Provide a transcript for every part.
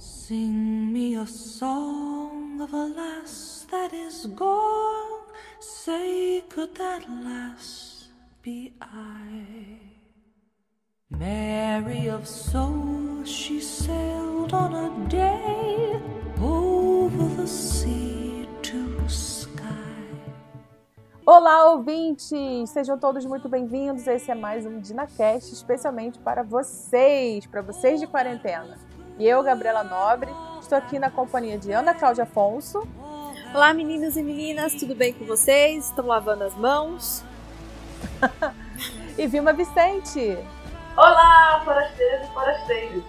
Sing me a song of a lass that is gone. Say, could that lass be I? Mary of soul, she sailed on a day over the sea to sky. Olá, ouvintes! Sejam todos muito bem-vindos. Esse é mais um DinaCast, especialmente para vocês, para vocês de quarentena. E eu, Gabriela Nobre, estou aqui na companhia de Ana Cláudia Afonso. Olá, meninos e meninas, tudo bem com vocês? Estão lavando as mãos? e Vilma Vicente. Olá, forasteiros e forasteiros!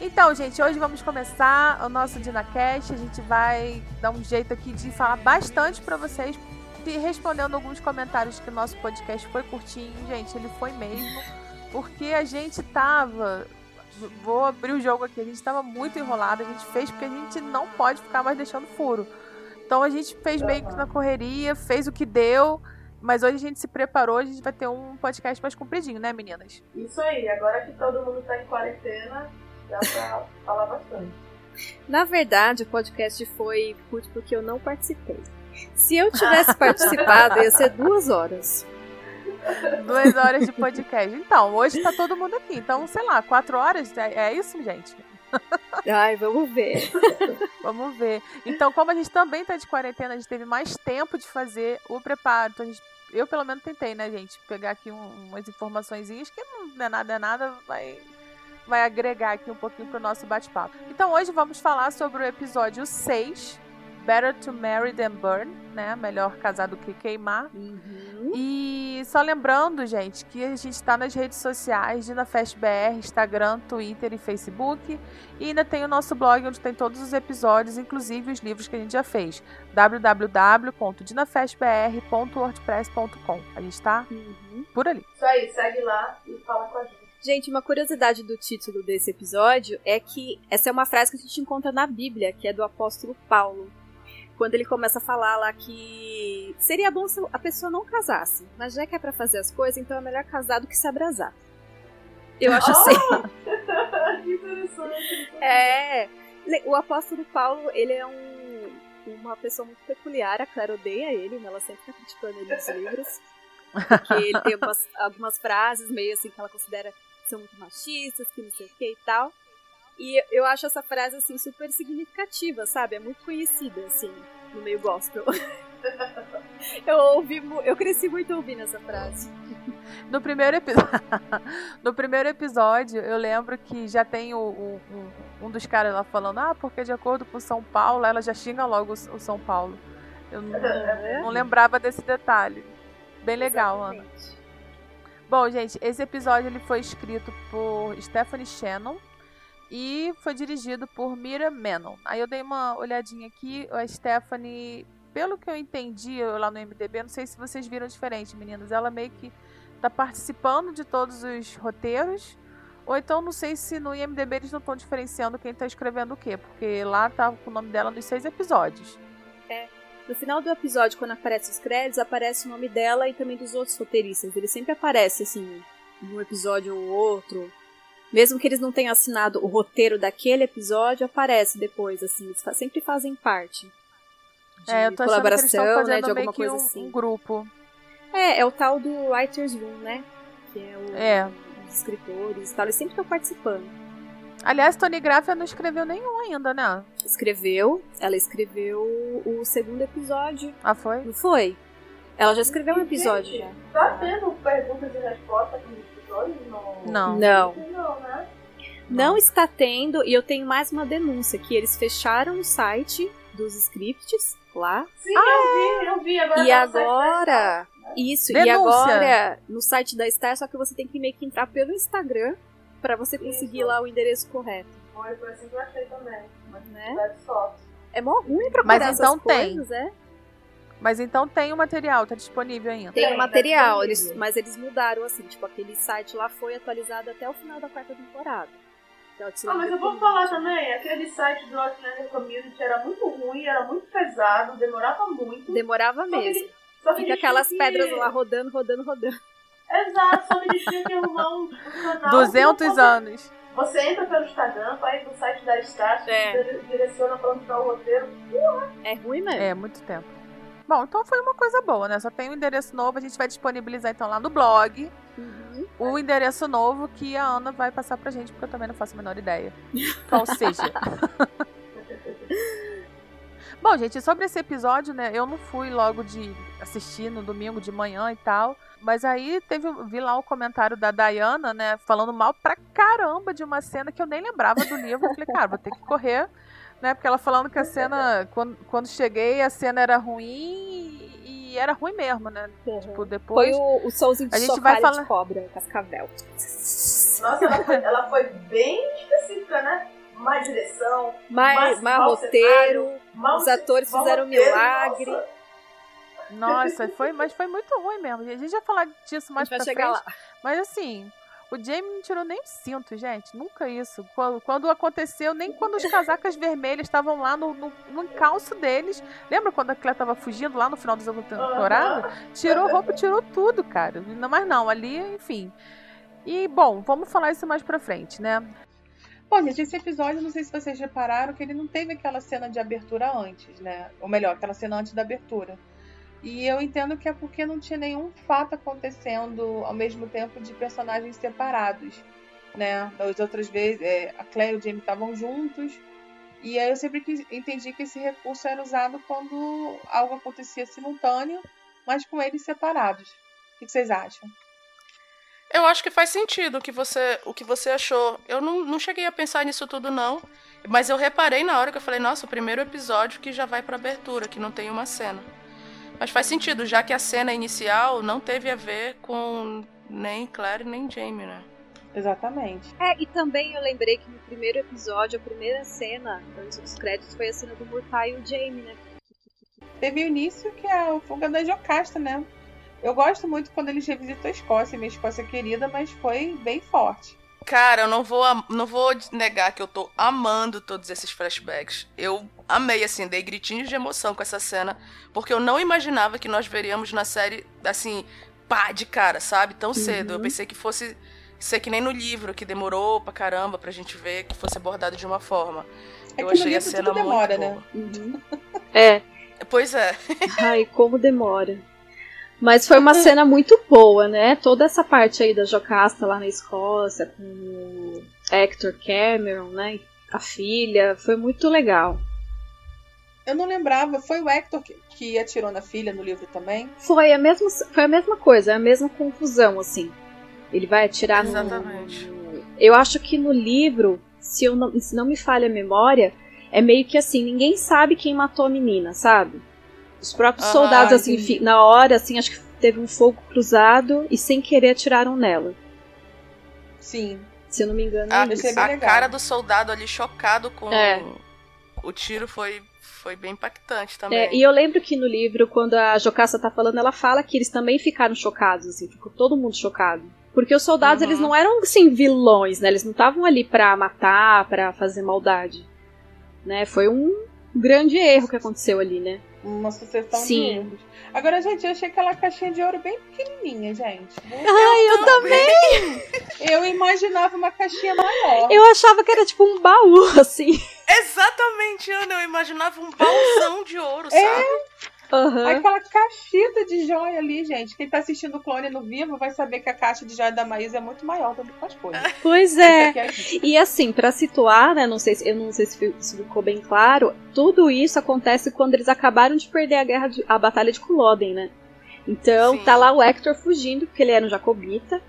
Então, gente, hoje vamos começar o nosso DinaCast. A gente vai dar um jeito aqui de falar bastante para vocês, e respondendo alguns comentários que o nosso podcast foi curtinho. Gente, ele foi mesmo, porque a gente tava. Vou abrir o jogo aqui, a gente tava muito enrolado, a gente fez porque a gente não pode ficar mais deixando furo. Então a gente fez meio que na correria, fez o que deu. Mas hoje a gente se preparou, a gente vai ter um podcast mais compridinho, né, meninas? Isso aí, agora que todo mundo tá em quarentena, dá pra falar bastante. Na verdade, o podcast foi curto porque eu não participei. Se eu tivesse participado, ia ser duas horas. Duas horas de podcast. Então, hoje tá todo mundo aqui. Então, sei lá, quatro horas? É, é isso, gente? Ai, vamos ver. vamos ver. Então, como a gente também tá de quarentena, a gente teve mais tempo de fazer o preparo. Então, gente eu pelo menos tentei, né, gente? Pegar aqui um, umas informações que não é nada, é nada, vai, vai agregar aqui um pouquinho pro nosso bate-papo. Então hoje vamos falar sobre o episódio 6 Better to Marry Than Burn, né? Melhor casar do que queimar. Uhum. E só lembrando, gente, que a gente está nas redes sociais, DinaFestBR, Instagram, Twitter e Facebook. E ainda tem o nosso blog, onde tem todos os episódios, inclusive os livros que a gente já fez. www.dinafestbr.wordpress.com A gente está uhum. por ali. Isso aí, segue lá e fala com a gente. Gente, uma curiosidade do título desse episódio é que essa é uma frase que a gente encontra na Bíblia, que é do apóstolo Paulo quando ele começa a falar lá que seria bom se a pessoa não casasse, mas já que é para fazer as coisas, então é melhor casar do que se abrasar. Eu acho oh! assim. que interessante. É. O apóstolo Paulo, ele é um, uma pessoa muito peculiar, a Clara odeia ele, né? ela sempre tá criticando ele nos livros. Porque ele tem algumas, algumas frases meio assim que ela considera que são muito machistas, que não sei o que e tal. E eu acho essa frase, assim, super significativa, sabe? É muito conhecida, assim, no meio gospel. eu ouvi, eu cresci muito ouvindo essa frase. No primeiro, epi... no primeiro episódio, eu lembro que já tem o, o, um dos caras lá falando, ah, porque de acordo com São Paulo, ela já xinga logo o, São Paulo. Eu não, é não lembrava desse detalhe. Bem legal, Exatamente. Ana. Bom, gente, esse episódio ele foi escrito por Stephanie Shannon e foi dirigido por Mira Menon. Aí eu dei uma olhadinha aqui, a Stephanie, pelo que eu entendi lá no MDB, não sei se vocês viram diferente, meninas, ela meio que tá participando de todos os roteiros, ou então não sei se no IMDB eles não estão diferenciando quem tá escrevendo o quê, porque lá tá com o nome dela nos seis episódios. É. No final do episódio, quando aparece os créditos, aparece o nome dela e também dos outros roteiristas. Ele sempre aparece, assim, um episódio ou outro. Mesmo que eles não tenham assinado o roteiro daquele episódio, aparece depois, assim, eles sempre fazem parte. De é, eu tô colaboração, né, de alguma coisa um, assim. Um grupo. É, é o tal do Writers Room, né? Que é o é. os escritores e tal, eles sempre estão participando. Aliás, Tony Graff não escreveu nenhum ainda, né? Escreveu. Ela escreveu o segundo episódio. Ah, foi? Não foi? Ela já escreveu um episódio já. Tá tendo perguntas e respostas aqui não. Não. Não, né? Não está tendo, e eu tenho mais uma denúncia, que eles fecharam o site dos scripts lá. Sim, ah, eu vi, eu vi. Agora e agora... Isso, denúncia. e agora no site da Star, só que você tem que meio que entrar pelo Instagram para você conseguir Isso. lá o endereço correto. Foi, foi assim que eu achei também. Mas né? É mó ruim procurar Mas então tem. Coisas, é? Mas então tem o material, tá disponível ainda. Tem o material, eles, mas eles mudaram assim, tipo, aquele site lá foi atualizado até o final da quarta temporada. Então, ah, mas eu vou falar também, aquele site do Outlander Community era muito ruim, era muito pesado, demorava muito. Demorava mesmo. Só que, Fica aquelas que... pedras lá rodando, rodando, rodando. Exato, só que eles tinham que arrumar um, canal. 200 anos. Você entra pelo Instagram, vai no site da Start, É. direciona pra onde tá o roteiro. É ruim mesmo. É, muito tempo. Bom, então foi uma coisa boa, né? Só tem um endereço novo, a gente vai disponibilizar então lá no blog Uhum. o endereço novo que a Ana vai passar pra gente, porque eu também não faço a menor ideia. Qual seja. Bom, gente, sobre esse episódio, né? Eu não fui logo de assistir no domingo de manhã e tal. Mas aí teve, vi lá o comentário da Diana, né? Falando mal pra caramba de uma cena que eu nem lembrava do livro. Eu falei, cara, vou ter que correr, né? Porque ela falando que a cena, quando, quando cheguei, a cena era ruim e, e era ruim mesmo, né? Tipo, Foi depois. o, o solzinho de A gente vai falar- de cobra, cascavel. Nossa, ela foi, ela foi bem específica, né? Má direção, Mais, mais mal roteiro. mal Os atores mal fizeram um roteiro, milagre. nossa. Nossa, foi, mas foi muito ruim mesmo. A gente vai falar disso mais pra chegar frente. lá. Mas assim, o Jamie não tirou nem o cinto, gente. Nunca isso. Quando, quando aconteceu, nem quando os casacas vermelhas estavam lá no, no, no encalço deles. Lembra quando a Claire tava fugindo lá no final da temporada? Tirou roupa, tirou tudo, cara. Não, mas não, ali, enfim. E, bom, vamos falar isso mais pra frente, né? Bom, gente, esse episódio, não sei se vocês repararam, que ele não teve aquela cena de abertura antes, né? Ou melhor, aquela cena antes da abertura. E eu entendo que é porque não tinha nenhum fato acontecendo ao mesmo tempo de personagens separados, né? Das outras vezes, é, a Claire e o Jamie estavam juntos. E aí eu sempre entendi que esse recurso era usado quando algo acontecia simultâneo, mas com eles separados. O que vocês acham? Eu acho que faz sentido o que você, o que você achou. Eu não, não cheguei a pensar nisso tudo, não. Mas eu reparei na hora que eu falei, nossa, o primeiro episódio que já vai pra abertura, que não tem uma cena. Mas faz sentido, já que a cena inicial não teve a ver com nem Claire nem Jamie, né? Exatamente. É, e também eu lembrei que no primeiro episódio, a primeira cena, antes dos créditos, foi a cena do Murtai e o Jamie, né? Teve o início que é a fuga da Jocasta, né? Eu gosto muito quando eles revisitam a Escócia, minha Escócia querida, mas foi bem forte. Cara, eu não vou, não vou negar que eu tô amando todos esses flashbacks. Eu amei, assim, dei gritinhos de emoção com essa cena, porque eu não imaginava que nós veríamos na série, assim, pá, de cara, sabe? Tão cedo. Eu Uhum. pensei que fosse ser que nem no livro, que demorou pra caramba pra gente ver, que fosse abordado de uma forma. É eu que no achei a cena tudo demora, muito né? boa. É. Pois é. Ai, como demora. Mas foi uma cena muito boa, né? Toda essa parte aí da Jocasta lá na Escócia, com o Hector Cameron, né? A filha, foi muito legal. Eu não lembrava, foi o Hector que, que atirou na filha no livro também? Foi a mesma, foi a mesma coisa, a mesma confusão, assim. Ele vai atirar no- Exatamente. no. Eu acho que no livro, se, eu não, se não me falha a memória, é meio que assim, ninguém sabe quem matou a menina, sabe? Os próprios Ah, soldados, assim, entendi. na hora, assim, acho que teve um fogo cruzado e sem querer atiraram nela. Sim. Se eu não me engano, A, é a cara do soldado ali chocado com É. o tiro foi, foi bem impactante também. É, e eu lembro que no livro, quando a Jocasta tá falando, ela fala que eles também ficaram chocados, assim, ficou todo mundo chocado. Porque os soldados, Uhum. eles não eram, assim, vilões, né? Eles não estavam ali pra matar, pra fazer maldade. Né? Foi um grande erro que aconteceu ali, né? Uma sucessão Sim. de erros. Agora, gente, eu achei aquela caixinha de ouro bem pequenininha, gente. Ai, eu também! Eu imaginava uma caixinha maior. Eu achava que era tipo um baú, assim. Exatamente, Ana. Eu imaginava um baúzão de ouro, É. sabe? Aham. Aquela caixita de joia ali, gente. Quem tá assistindo o clone no vivo vai saber que a caixa de joia da Maísa é muito maior do que as coisas. Pois é. É. E assim, pra situar, né, não sei se, eu não sei se fi- se ficou bem claro, tudo isso acontece quando eles acabaram de perder a guerra, de- a batalha de Culloden, né? Então, Sim. tá lá o Hector fugindo, porque ele era um jacobita.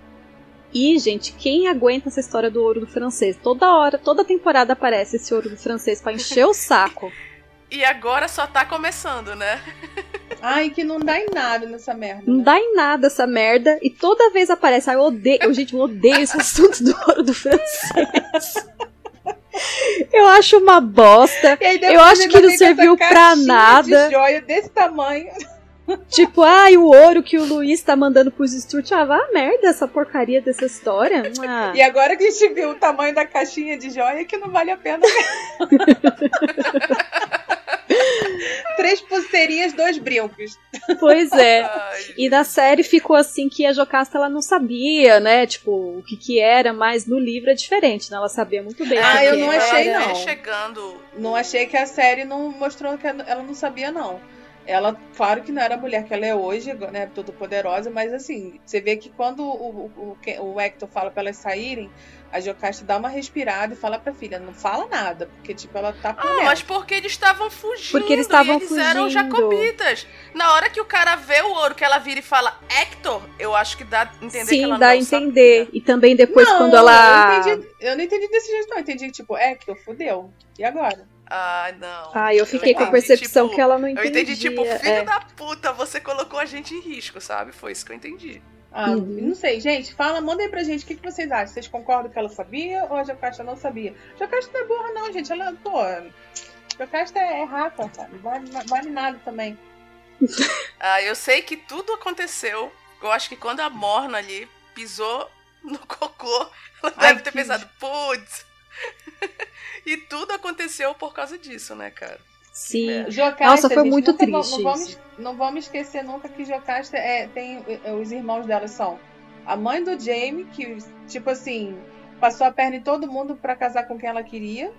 E, gente, quem aguenta essa história do ouro do francês? Toda hora, toda temporada aparece esse ouro do francês pra encher o saco. E agora só tá começando, né? Ai, que não dá em nada nessa merda. Não né? dá em nada essa merda. E toda vez aparece. Ai, eu odeio. Eu, gente, eu odeio esse assunto do ouro do francês. Eu acho uma bosta. Eu acho que não serviu pra nada. De joia desse tamanho. Tipo, ai, o ouro que o Luiz tá mandando pros Sturt. Ah, vá a merda essa porcaria dessa história. Ah. E agora que a gente viu o tamanho da caixinha de joia, que não vale a pena. 3% pulseirinhas, dois brincos. Pois é. Ai, E na série ficou assim que a Jocasta ela não sabia, né? Tipo, o que que era, mas no livro é diferente, né? Ela sabia muito bem. o Ah, eu não achei, não. chegando. Não achei que a série não mostrou que ela não sabia, não. Ela, claro que não era a mulher que ela é hoje, né? Toda poderosa, mas assim, você vê que quando o, o, o, Hector fala pra elas saírem, a Jocasta dá uma respirada e fala pra filha, não fala nada, porque, tipo, ela tá Ah, dentro. mas porque eles estavam fugindo. Porque eles estavam eles eram fugindo. jacobitas. Na hora que o cara vê o ouro, que ela vira e fala Hector, eu acho que dá a entender que Sim, ela dá a entender. sabia. E também depois não, quando ela. Eu, entendi, eu não entendi desse jeito, não. Eu entendi, tipo, Hector, fudeu. E agora? Ah, não. Ah, eu fiquei com a percepção tipo, que ela não Eu entendia. entendi, tipo, filho é. da puta, você colocou a gente em risco, sabe? Foi isso que eu entendi. Ah, Uhum. não sei, gente, fala, manda aí pra gente o que, que vocês acham. Vocês concordam que ela sabia ou a Jocasta não sabia? Jocasta não é burra, não, gente. Ela, pô, Jocasta é rata, sabe? Vale, não vale nada também. Ah, eu sei que tudo aconteceu. Eu acho que quando a Morna ali pisou no cocô, ela Ai, deve ter que- pensado, putz. e tudo aconteceu por causa disso, né, cara? Sim. É. Jocasta, Nossa, foi gente, muito nunca triste Não vamos, não vamos esquecer nunca que Jocasta é, tem. é, Os irmãos dela são a mãe do Jamie, que, tipo assim, passou a perna em todo mundo pra casar com quem ela queria.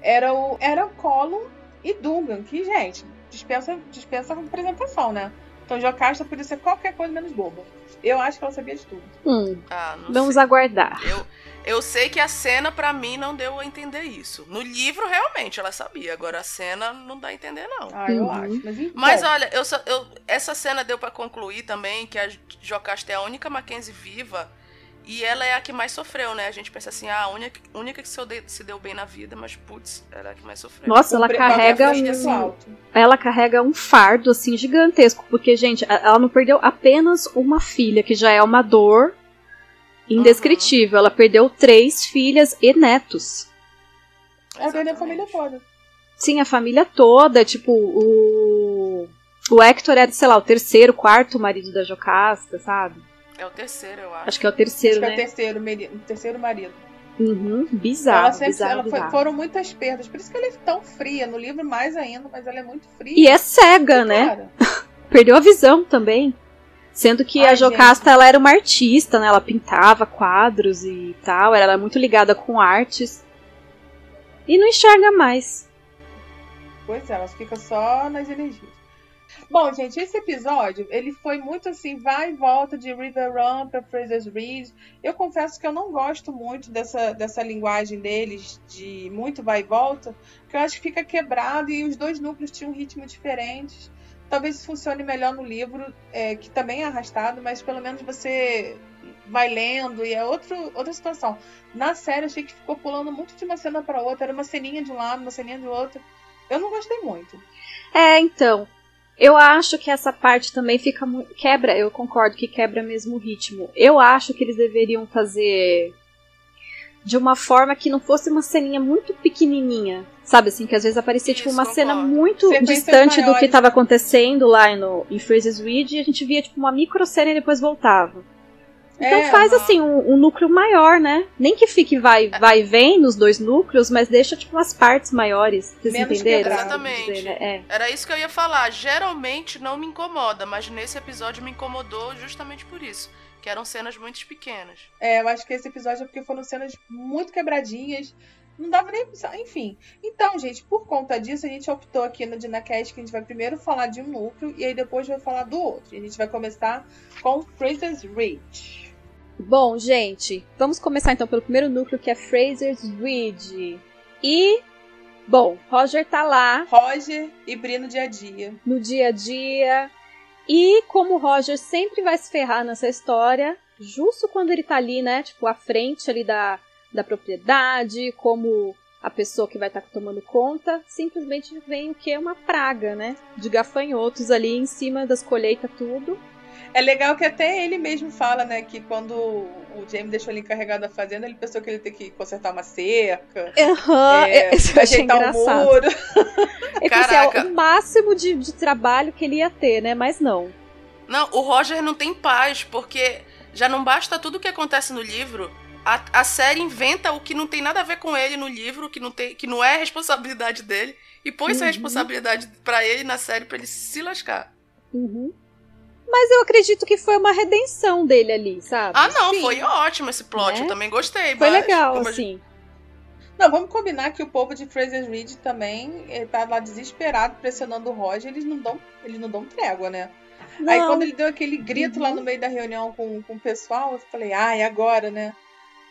Era o, era o Colin e Dungan, que, gente, dispensa, dispensa a apresentação, né? Então Jocasta podia ser qualquer coisa menos boba. Eu acho que ela sabia de tudo. Hum, Ah, não vamos sei. aguardar. Eu, eu sei que a cena, pra mim, não deu a entender isso. No livro, realmente, ela sabia. Agora, a cena não dá a entender, não. Ah, eu Uhum. acho. Mas, enfim, Mas olha, eu, só- eu- essa cena deu pra concluir também que a Jocasta é a única Mackenzie viva e ela é a que mais sofreu, né? A gente pensa assim, ah, a única, única que se, deu bem na vida, mas putz, ela é a que mais sofreu. Nossa, ela pre- carrega preço um, alto. ela carrega um fardo assim gigantesco, porque gente, ela não perdeu apenas uma filha, que já é uma dor indescritível. Ela perdeu três filhas e netos. Ela perdeu a família toda. Sim, a família toda, tipo, o o Hector é, sei lá, o terceiro, quarto marido da Jocasta, sabe? É o terceiro, eu acho. Acho que é o terceiro, Acho que é o né? terceiro, meri- o terceiro marido. Uhum, bizarro, ela sempre, bizarro, ela foi- bizarro. foram muitas perdas. Por isso que ela é tão fria. No livro, mais ainda, mas ela é muito fria. E é cega, né? Cara, Perdeu a visão também. Sendo que Ai, a Jocasta, ela era uma artista, né? Ela pintava quadros e tal. Ela era muito ligada com artes. E não enxerga mais. Pois é, ela fica só nas energias. Bom, gente, esse episódio, ele foi muito assim, vai e volta de River Run pra Fraser's Ridge. Eu confesso que eu não gosto muito dessa, dessa linguagem deles, de muito vai e volta, porque eu acho que fica quebrado e os dois núcleos tinham um ritmo diferente. Talvez funcione melhor no livro, é, que também é arrastado, mas pelo menos você vai lendo e é outro, outra situação. Na série, achei que ficou pulando muito de uma cena pra outra, era uma ceninha de um lado, uma ceninha do outro. Eu não gostei muito. É, então. Eu acho que essa parte também fica. Quebra, eu concordo que quebra mesmo o ritmo. Eu acho que eles deveriam fazer de uma forma que não fosse uma ceninha muito pequenininha. Sabe assim, que às vezes aparecia tipo Isso, uma cena concordo. muito Sequências distante do que maiores, estava acontecendo lá no, em Fraser's Ridge e a gente via tipo uma micro cena e depois voltava. Então É, faz assim um, um núcleo maior, né? Nem que fique vai, vai e vem nos dois núcleos, mas deixa tipo umas partes maiores. Vocês Menos entenderam? Exatamente. Dizer, né? É. Era isso que eu ia falar. Geralmente não me incomoda, mas nesse episódio me incomodou justamente por isso. Que eram cenas muito pequenas. É, eu acho que esse episódio é porque foram cenas muito quebradinhas. Não dava nem. Enfim. Então, gente, por conta disso, a gente optou aqui no DinaCast que a gente vai primeiro falar de um núcleo e aí depois vai falar do outro. E a gente vai começar com Fraser's Ridge. Bom, gente, vamos começar então pelo primeiro núcleo que é Fraser's Ridge. E, bom, Roger tá lá Roger e Bri no dia a dia. no dia a dia. E como o Roger sempre vai se ferrar nessa história, justo quando ele tá ali, né, tipo, à frente ali da, da propriedade, como a pessoa que vai estar tomando conta, simplesmente vem o que? Uma praga, né? De gafanhotos ali em cima das colheitas, tudo. É legal que até ele mesmo fala, né, que quando o Jamie deixou ele encarregado da fazenda, ele pensou que ele ia ter que consertar uma cerca, Aham, é, achei ajeitar o engraçado. muro. É que assim, é Caraca. o máximo de, de trabalho que ele ia ter, né? Mas não. Não, o Roger não tem paz, porque já não basta tudo que acontece no livro. a, a série inventa o que não tem nada a ver com ele no livro, que não, tem, que não é responsabilidade dele, e põe essa Uhum. responsabilidade pra ele na série pra ele se lascar. Uhum. Mas eu acredito que foi uma redenção dele ali, sabe? Ah, não, Sim. foi ótimo esse plot, Né? eu também gostei. Foi legal, assim. Não, vamos combinar que o povo de Fraser Reed também ele tá lá desesperado, pressionando o Roger, eles não dão, eles não dão trégua, né? Aí Não, quando ele deu aquele grito lá Uhum. no meio da reunião com, com o pessoal, eu falei, ah, e agora, né?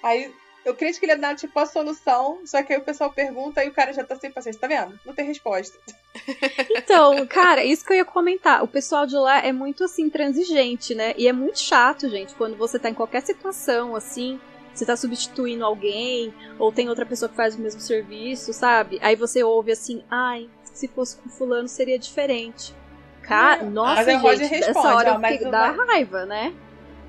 Aí eu creio que ele ia dar tipo a solução, só que aí o pessoal pergunta e o cara já tá sem paciência, tá vendo? Não tem resposta. Então, cara, isso que eu ia comentar. O pessoal de lá é muito assim, transigente, né? E é muito chato, gente, quando você tá em qualquer situação, assim, você tá substituindo alguém, ou tem outra pessoa que faz o mesmo serviço, sabe? Aí você ouve assim, ai, se fosse com fulano seria diferente. Cara, nossa, mas o gente, responde, hora ó, eu fiquei- dá raiva, né?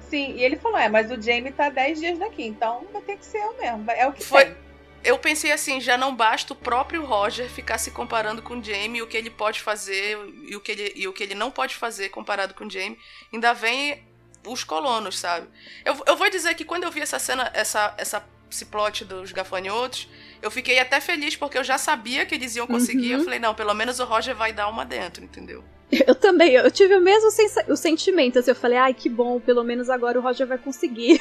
Sim, e ele falou, é, mas o Jamie tá 10 dias daqui, então vai ter que ser eu mesmo. É o que Foi- tem. Eu pensei assim, já não basta o próprio Roger ficar se comparando com o Jamie, o que ele pode fazer e o que ele, e o que ele não pode fazer comparado com o Jamie. Ainda vem os colonos, sabe? Eu, eu vou dizer que quando eu vi essa cena, essa, essa, esse plot dos gafanhotos, eu fiquei até feliz porque eu já sabia que eles iam conseguir. Uhum. Eu falei, não, pelo menos o Roger vai dar uma dentro, entendeu? Eu também, eu tive o mesmo o sentimento, assim, eu falei, ai, que bom, pelo menos agora o Roger vai conseguir.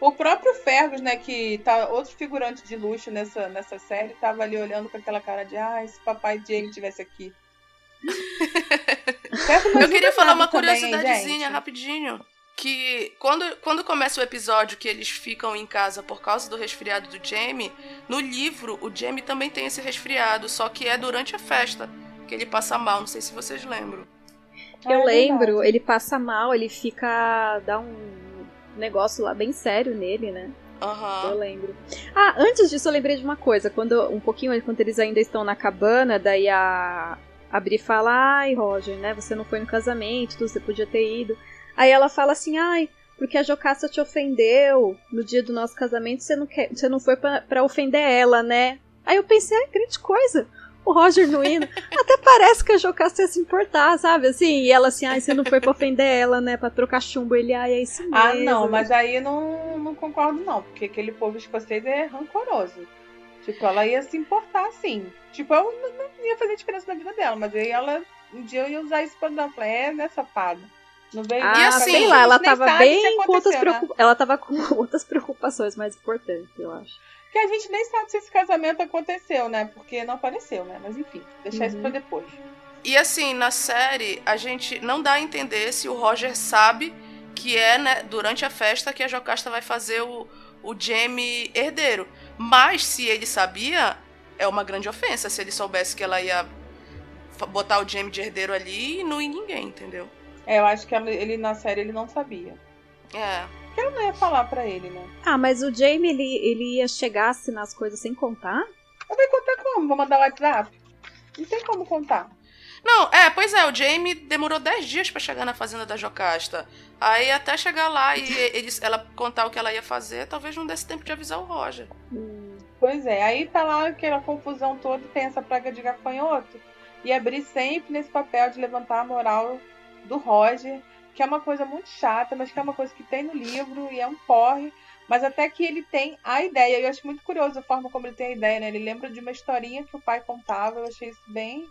O próprio Fergus, né, que tá outro figurante de luxo nessa, nessa série, tava ali olhando com aquela cara de, ah, se papai Jamie tivesse aqui. Eu queria falar uma também, curiosidadezinha gente? rapidinho. Que quando, quando começa o episódio que eles ficam em casa por causa do resfriado do Jamie, no livro o Jamie também tem esse resfriado, só que é durante a festa que ele passa mal. Não sei se vocês lembram. Ah, Eu é lembro, ele passa mal, ele fica. dá um negócio lá bem sério nele, né? Eu Aham. lembro. Ah, antes disso eu lembrei de uma coisa. Quando um pouquinho quando eles ainda estão na cabana, daí a a Bri fala: "Ai, Roger, né? Você não foi no casamento, você podia ter ido". Aí ela fala assim: "Ai, porque a Jocasta te ofendeu no dia do nosso casamento, você não quer, você não foi pra, pra ofender ela, né?". Aí eu pensei: "Ah, grande coisa". O Roger não indo. Até parece que a Jocasta ia se importar, sabe? Assim, e ela assim, ai, você não foi pra ofender ela, né? Pra trocar chumbo. Ele, ai, é isso mesmo. Ah, não, mas aí não, não concordo, não, porque aquele povo escocês é rancoroso. Tipo, ela ia se importar, sim. Tipo, eu não, não ia fazer diferença na vida dela, mas aí ela, um dia eu ia usar isso pra dar. Falei, é, né, safada. Não veio Ah, E assim, sei lá, ela tava bem com outras né? preocupações. Ela tava com outras preocupações mais importantes, eu acho. Que a gente nem sabe se esse casamento aconteceu, né? Porque não apareceu, né? Mas enfim, deixar isso Uhum. pra depois. E assim, na série, a gente não dá a entender se o Roger sabe que é né, durante a festa que a Jocasta vai fazer o, o Jamie herdeiro. Mas se ele sabia, é uma grande ofensa se ele soubesse que ela ia botar o Jamie de herdeiro ali e não ir ninguém, entendeu? É, eu acho que ele na série ele não sabia. É. Porque ela não ia falar pra ele, né? Ah, mas o Jamie, ele, ele ia chegar assim nas coisas sem contar? Eu vou contar como? Vou mandar WhatsApp? Não tem como contar. Não, é, pois é, o Jamie demorou 10 dias pra chegar na fazenda da Jocasta. Aí até chegar lá e eles, ela contar o que ela ia fazer, talvez não desse tempo de avisar o Roger. Hum, Pois é, aí tá lá aquela confusão toda, tem essa praga de gafanhoto. E abrir sempre nesse papel de levantar a moral do Roger, que é uma coisa muito chata, mas que é uma coisa que tem no livro e é um porre. Mas até que ele tem a ideia. Eu acho muito curioso a forma como ele tem a ideia, né? Ele lembra de uma historinha que o pai contava. Eu achei isso bem,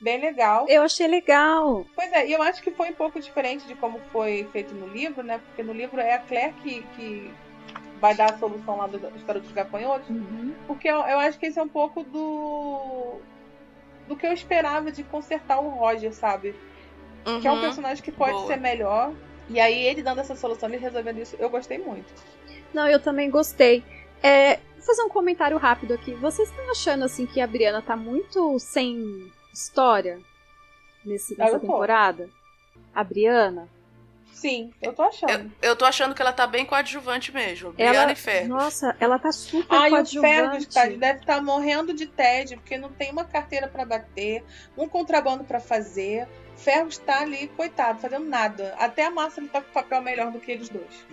bem legal. Eu achei legal. Pois é, e eu acho que foi um pouco diferente de como foi feito no livro, né? Porque no livro é a Claire que, que vai dar a solução lá da história dos gafanhotos. Uhum. Porque eu, eu acho que esse é um pouco do. do que eu esperava de consertar o Roger, sabe? Que é um Uhum. personagem que pode boa. ser melhor. E aí ele dando essa solução, ele resolvendo isso, eu gostei muito. Não, eu também gostei. É, vou fazer um comentário rápido aqui. Vocês estão achando assim que a Briana tá muito sem história nesse, nessa temporada? A Briana? Sim, eu tô achando. Eu, eu tô achando que ela tá bem coadjuvante mesmo. Briana Ela, e Fergus. nossa, ela tá super Ai, o coadjuvante. Fergus tá, deve estar morrendo de tédio, porque não tem uma carteira pra bater, um contrabando pra fazer. Fergus tá ali, coitado, fazendo nada. Até a Márcia ele tá com papel melhor do que eles dois.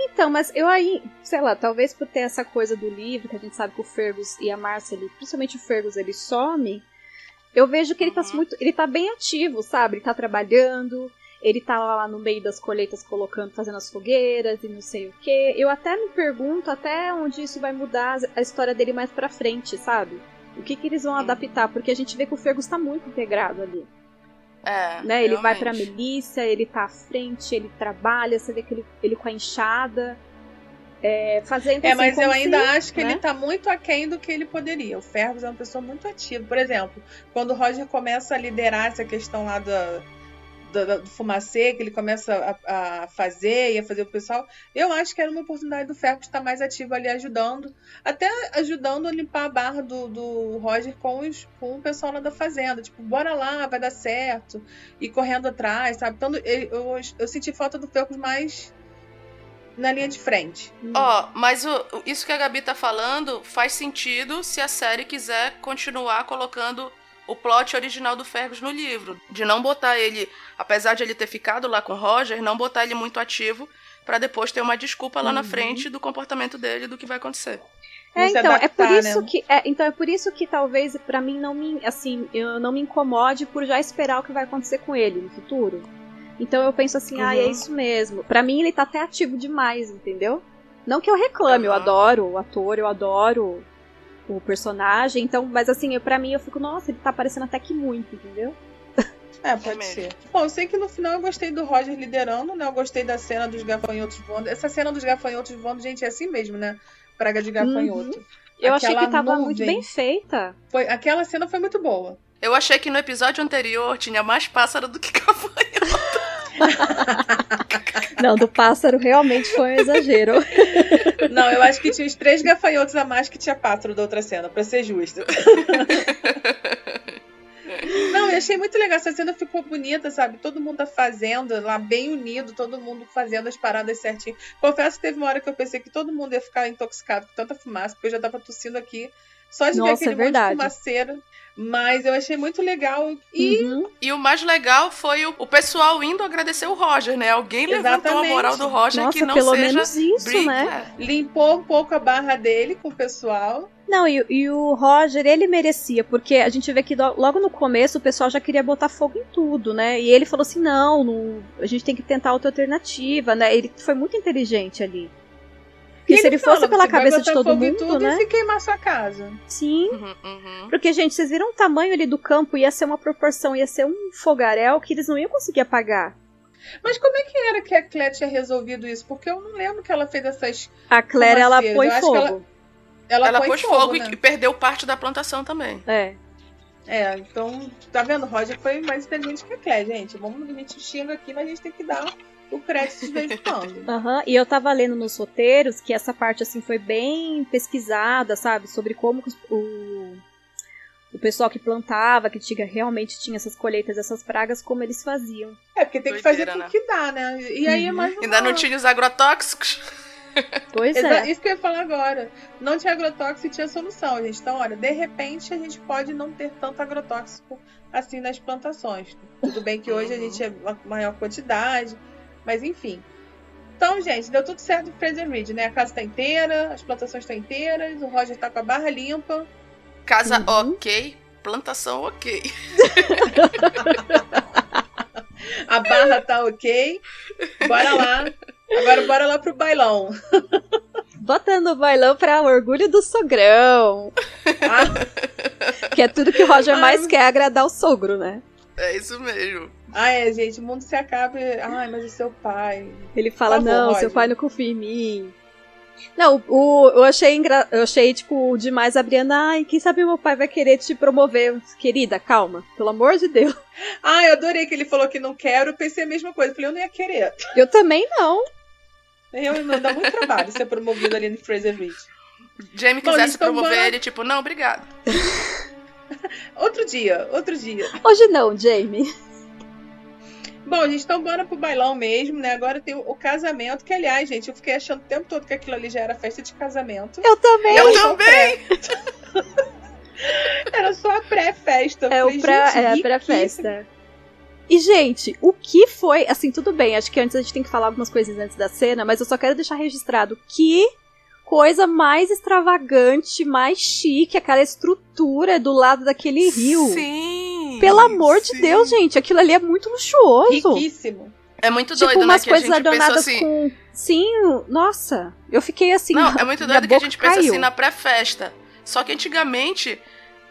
Então, mas eu aí, sei lá, talvez por ter essa coisa do livro, que a gente sabe que o Fergus e a Marcia, ele, principalmente o Fergus, ele some. Eu vejo que ele tá Uhum. muito. Ele tá bem ativo, sabe? Ele tá trabalhando. Ele tá lá no meio das colheitas colocando, fazendo as fogueiras e não sei o que. Eu até me pergunto até onde isso vai mudar a história dele mais pra frente, sabe? O que, que eles vão adaptar? Porque a gente vê que o Fergus tá muito integrado ali. É. Né? Ele vai pra realmente. milícia, ele tá à frente, ele trabalha, você vê que ele, ele com a enxada. É, fazendo É, assim, mas eu ainda se, acho que né? ele tá muito aquém do que ele poderia. O Fergus é uma pessoa muito ativa. Por exemplo, quando o Roger começa a liderar essa questão lá da, da- da- do fumacê, que ele começa a, a fazer e a fazer o pessoal, eu acho que era uma oportunidade do Fergus estar mais ativo ali ajudando. Até ajudando a limpar a barra do, do Roger com, os, com o pessoal lá da fazenda. Tipo, bora lá, vai dar certo. E correndo atrás, sabe? Então, eu, eu, eu senti falta do Fergus mais na linha de frente. Ó, mas o- o- isso que a Gabi tá falando faz sentido se a série quiser continuar colocando o plot original do Fergus no livro. De não botar ele, apesar de ele ter ficado lá com o Roger, não botar ele muito ativo pra depois ter uma desculpa lá na Uhum. frente do comportamento dele, do que vai acontecer. É, então, é por adaptar, isso né? que é, então é por isso que talvez pra mim não me, assim, eu não me incomode por já esperar o que vai acontecer com ele no futuro. Então eu penso assim, ah, é Uhum. isso mesmo. Pra mim ele tá até ativo demais, entendeu? Não que eu reclame, eu Uhum. adoro o ator, eu adoro o personagem, então, mas assim, eu, pra mim eu fico, nossa, ele tá aparecendo até que muito, entendeu? É, pode mesmo. ser. Bom, eu sei que no final eu gostei do Roger liderando, né? Eu gostei da cena dos gafanhotos voando. Essa cena dos gafanhotos voando, gente, é assim mesmo, né? Praga de gafanhoto. Eu achei que tava nuvem. muito bem feita. Foi, aquela cena foi muito boa. Eu achei que no episódio anterior tinha mais pássaro do que gafanhoto. Não, do pássaro realmente foi um exagero. Não, eu acho que tinha os três gafanhotos a mais que tinha pássaro da outra cena, pra ser justo. Não, eu achei muito legal. Essa cena ficou bonita, sabe? Todo mundo da fazenda lá, bem unido, todo mundo fazendo as paradas certinho. Confesso que teve uma hora que eu pensei que todo mundo ia ficar intoxicado com tanta fumaça, porque eu já tava tossindo aqui. Só de ver Nossa, aquele é monte de verdade. fumaceira. Mas eu achei muito legal. E Uhum. E o mais legal foi o, o pessoal indo agradecer o Roger, né? Alguém levantou a Exatamente. moral do Roger Nossa, que não pelo seja menos isso, briga. né? limpou um pouco a barra dele com o pessoal. Não, e, e o Roger, ele merecia, porque a gente vê que do- logo no começo o pessoal já queria botar fogo em tudo, né? E ele falou assim: não, não, a gente tem que tentar outra alternativa, né? Ele foi muito inteligente ali. Porque E se ele fosse fala, pela "Você vai cabeça de todo fogo mundo, tudo né? E queimar sua casa. Sim. Uhum, uhum. Porque, gente, vocês viram o tamanho ali do campo, ia ser uma proporção, ia ser um fogaréu que eles não iam conseguir apagar. Mas como é que era que a Clé tinha resolvido isso? Porque eu não lembro que ela fez essas. A Claire, ela põe fogo. ela- Ela, Ela põe pôs fogo, né? e perdeu parte da plantação também. É. É, então, tá vendo? Roger foi mais inteligente que a Clé, gente. Vamos, a gente xinga aqui, mas a gente tem que dar o crédito de vez em quando. Aham, E eu tava lendo nos roteiros que essa parte, assim, foi bem pesquisada, sabe? Sobre como que o, o pessoal que plantava, que tinha, realmente tinha essas colheitas, essas pragas, como eles faziam. É, porque tem que Doideira, fazer né? com que dá, né? E aí é Uhum. mais uma... Ainda não tinha os agrotóxicos. Pois é. Isso que eu ia falar agora. Não tinha agrotóxico e tinha solução, gente. Então, olha, de repente a gente pode não ter tanto agrotóxico assim nas plantações. Tudo bem que hoje a Uhum. gente é uma maior quantidade, mas enfim. Então, gente, deu tudo certo no Fraser Ridge, né? A casa tá inteira, as plantações estão inteiras, o Roger tá com a barra limpa. Casa Uhum. ok, plantação ok. A barra tá ok. Bora lá. Agora bora lá pro bailão. Botando o bailão pra orgulho do sogrão. Ah, Que é tudo que o Roger Ai, mais meu- quer é agradar o sogro, né? É isso mesmo. Ah, é, gente, o mundo se acaba. Ai, mas o seu pai. Ele fala, favor, não, Roger. seu pai não confia em mim. Não, o, eu achei engra... eu achei, tipo, demais a Briana. Ai, quem sabe meu pai vai querer te promover. Querida, calma. Pelo amor de Deus. Ah, eu adorei que ele falou que não quero. Eu pensei a mesma coisa. Eu falei, eu não ia querer. Eu também não. Eu não dá muito trabalho ser promovido ali no Fraser Ridge. Jamie Bom, quisesse então promover bora- ele, tipo, não, obrigado. Outro dia, outro dia. Hoje não, Jamie. Bom, gente, então bora pro bailão mesmo, né? Agora tem o, o casamento, que aliás, gente, eu fiquei achando o tempo todo que aquilo ali já era festa de casamento. Eu também. Eu também! Era só a pré-festa. Eu É falei, o pré, gente, é a pré-festa. E, gente, o que foi. Assim, tudo bem, acho que antes a gente tem que falar algumas coisas antes da cena, mas eu só quero deixar registrado que coisa mais extravagante, mais chique, aquela estrutura do lado daquele rio. Sim! Pelo amor de sim. Deus, gente, aquilo ali é muito luxuoso. Riquíssimo. É muito Tipo, doido, né? umas Que a coisas gente pensou adornadas assim. com. Sim, nossa. Eu fiquei assim. Não, é muito doido que a gente pensa assim na pré-festa. Só que antigamente,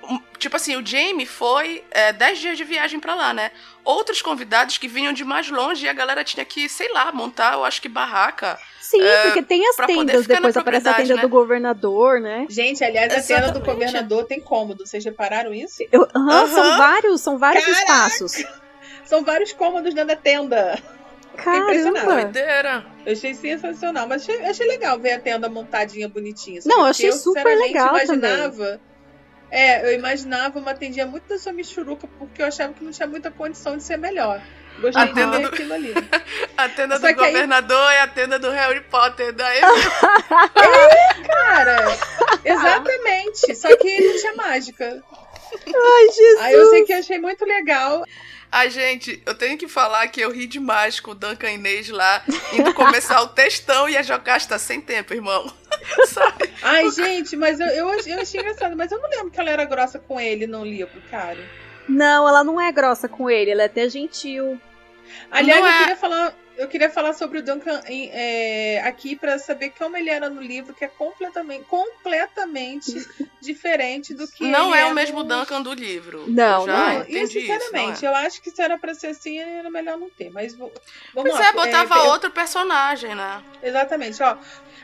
um, tipo assim, o Jamie foi é, 10 dias de viagem pra lá, né? Outros convidados que vinham de mais longe e a galera tinha que, sei lá, montar, eu acho que barraca. Sim, é, porque tem as pra poder tendas, depois aparece a tenda né? do governador, né? Gente, aliás, a tenda do Exatamente. governador tem cômodo. Vocês repararam isso? Eu- aham, São Aham. vários, são vários Caraca! espaços. São vários cômodos dentro da tenda. Caramba! Doideira. Eu achei sensacional, mas achei, achei legal ver a tenda montadinha, bonitinha. Não, eu achei super legal imaginava, É, eu imaginava uma tendinha muito da sua michuruca, porque eu achava que não tinha muita condição de ser melhor. Gostei A de tenda ver do- aquilo ali. A tenda Só do que aí- governador e a tenda do Harry Potter. Daí Cara, exatamente. Só que não tinha mágica. Ai, Jesus! Aí eu sei que eu achei muito legal. Ai, gente, eu tenho que falar que eu ri demais com o Duncan Inês lá, indo começar o textão e a Jocasta sem tempo, irmão. Sabe? Ai, gente, mas eu, eu, eu achei engraçado, mas eu não lembro que ela era grossa com ele no livro, cara. Não, ela não é grossa com ele, ela é até gentil. Aliás, Não eu é- queria falar. Eu queria falar sobre o Duncan em- é, aqui pra saber como ele era no livro, que é completamente, completamente diferente do que não ele é o mesmo no... Duncan do livro. Não, já não é. E isso, sinceramente, não é. eu acho que se era pra ser assim, era melhor não ter. Mas vamos Pois lá. é, botava é, outro personagem, né? Exatamente, ó.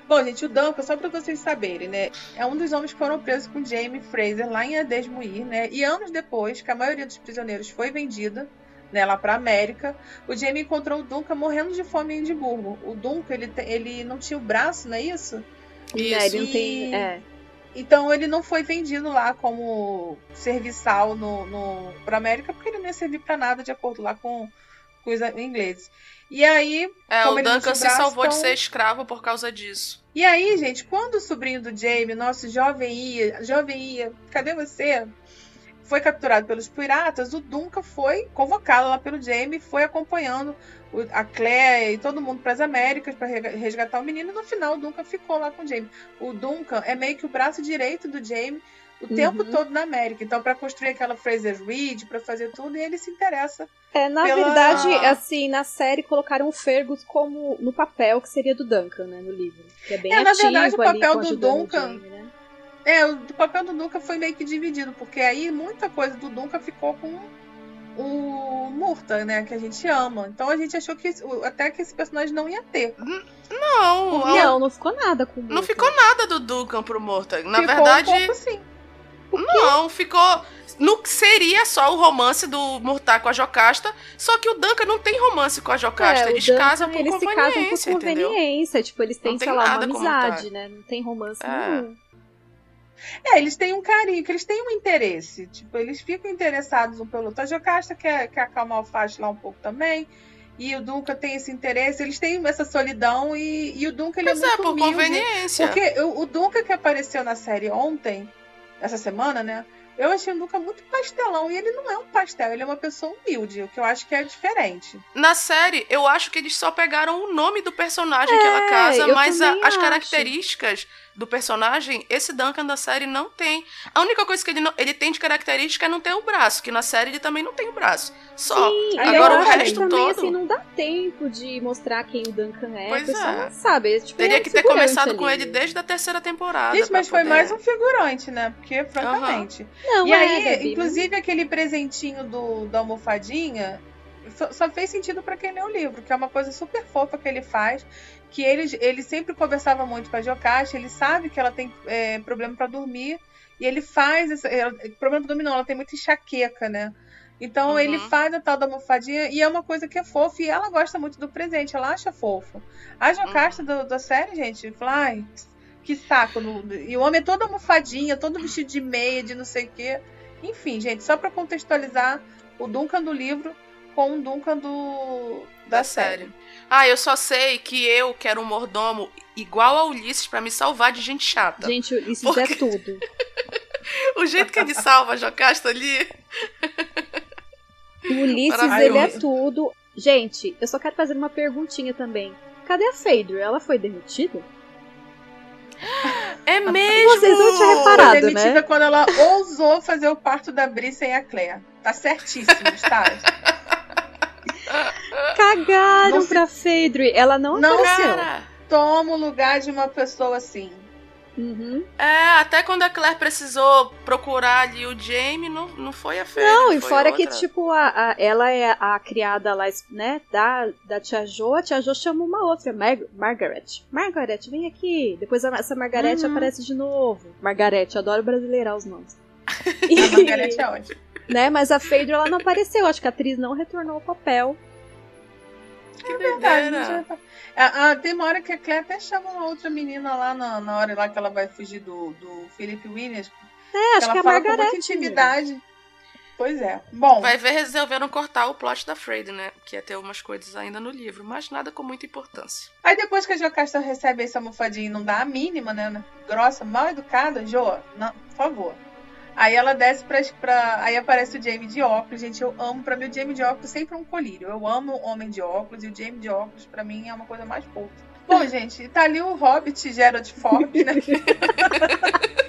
Bom, gente, o Duncan, só pra vocês saberem, né? É um dos homens que foram presos com Jamie Fraser lá em Adesmoir, né? E anos depois, que a maioria dos prisioneiros foi vendida, né, lá pra América, o Jamie encontrou o Duncan morrendo de fome em Edimburgo. O Duncan, ele, ele não tinha o braço, não é isso? Isso. ele não tem. É. Então ele não foi vendido lá como serviçal no, no, pra América, porque ele não ia servir pra nada, de acordo lá com, com os ingleses. E aí, É, Como o Duncan tinha se braço, salvou de então- ser escravo por causa disso. E aí, gente, quando o sobrinho do Jamie, nosso jovem Ia, jovem Ia, cadê você? Foi capturado pelos piratas, o Duncan foi convocado lá pelo Jamie, foi acompanhando a Claire e todo mundo para as Américas para resgatar o menino. E no final, o Duncan ficou lá com o Jamie. O Duncan é meio que o braço direito do Jamie o tempo Uhum. todo na América. Então, para construir aquela Fraser Reed, para fazer tudo, e ele se interessa. É, na Pela- verdade, assim, na série colocaram o Fergus como no papel que seria do Duncan, né, no livro. Que é bem É, na verdade, o papel do Duncan- Jamie, né? É, o papel do Duncan foi meio que dividido, porque aí muita coisa do Duncan ficou com o Murta, né? Que a gente ama. Então a gente achou que até que esse personagem não ia ter. Não, ela- Não, não ficou nada com o não Duncan. ficou nada do Duncan pro Morta. Na ficou verdade, um pouco sim. não, ficou. No, seria só o romance do Murtar com a Jocasta, só que o Duncan não tem romance com a Jocasta. É, o eles Duncan, casam por eles se casam por conveniência, entendeu? conveniência. Tipo, eles têm, Não sei lá, uma amizade, né? Não tem romance É. nenhum. É, eles têm um carinho, que eles têm um interesse. Tipo, eles ficam interessados um pelo outro. A Jocasta quer, quer acalmar o Fast lá um pouco também. E o Duncan tem esse interesse. Eles têm essa solidão. E, e o Duncan ele Pois é é, muito por humilde. conveniência. Porque o, o Duncan que apareceu na série ontem, essa semana, né? Eu achei o Duncan muito pastelão. E ele não é um pastel, ele é uma pessoa humilde, o que eu acho que é diferente. Na série, eu acho que eles só pegaram o nome do personagem que ela casa, eu mas a- as características do personagem, esse Duncan da série não tem. A única coisa que ele, não- ele tem de característica é não ter o braço, que na série ele também não tem o braço. Só. Sim, Agora o resto também, todo. assim, não dá tempo de mostrar quem o Duncan é. Pois é. não sabe. é, tipo, Teria é um que ter começado com ali. ele desde a terceira temporada. Gente, mas pra foi poder- mais um figurante, né? Porque, francamente. Não, e é, aí, Gabi, inclusive, aquele presentinho do, da almofadinha só, só fez sentido pra quem lê o livro, que é uma coisa super fofa que ele faz. Que ele, ele sempre conversava muito com a Jocasta, ele sabe que ela tem é, problema pra dormir. E ele faz. Essa, ela, problema pra dormir não, ela tem muita enxaqueca, né? Então Uhum. ele faz a tal da almofadinha e é uma coisa que é fofa e ela gosta muito do presente, ela acha fofo. A Jocasta Uhum. do- da série, gente, fala, ai, que saco. no- E o homem é todo almofadinha, todo vestido de meia, de não sei o quê. Enfim, gente, só pra contextualizar o Duncan do livro com o Duncan do da, da série. série. Ah, eu só sei que eu quero um mordomo igual a Ulisses pra me salvar de gente chata. Gente, isso Porque- é tudo. O jeito que ele salva a Jocasta ali. O Ulisses, ele é tudo. Gente, eu só quero fazer uma perguntinha também. Cadê a Phaedra? Ela foi derretida? É mesmo! Vocês não tinham Foi reparado, demitida né? quando ela ousou fazer o parto da Bri sem a Claire. Tá certíssimo, está. Cagaram Não se- pra Phaedre. Ela não, Não, apareceu. Cara, Toma o lugar de uma pessoa assim. Uhum. é, até quando a Claire precisou procurar ali o Jamie, não, não foi a Fê. Não, e foi fora outra. que, tipo, a, a- ela é a criada lá, né, da, da tia Jo, a tia Jo chama uma outra, Mar Margaret. Margaret, vem aqui. Depois a- essa Margaret Uhum. aparece de novo. Margaret, adoro brasileirar os nomes. A Margarete é ótima. Né, mas a Phaedre, ela não apareceu. Acho que a atriz não retornou ao papel. Que Verdade, doideira. tinha- Ah, ah, tem uma hora que a Claire até chama uma outra menina lá na, na hora lá que ela vai fugir do, do Felipe Williams. É, acho ela que é a fala com Margaret. muita intimidade. Pois é. Bom, Vai ver, resolveram cortar o plot da Fred, né? Que ia ter umas coisas ainda no livro, mas nada com muita importância. aí depois que a Jocasta recebe essa almofadinha e não dá a mínima, né? né, Grossa, mal educada, Jo, não, por favor. Aí ela desce pra, pra. Aí aparece o Jamie de óculos. Gente, eu amo. Pra mim, o Jamie de óculos sempre é um colírio. Eu amo o homem de óculos e o Jamie de óculos, pra mim, é uma coisa mais fofa. Bom, gente, tá ali o Hobbit Gerald Ford, né?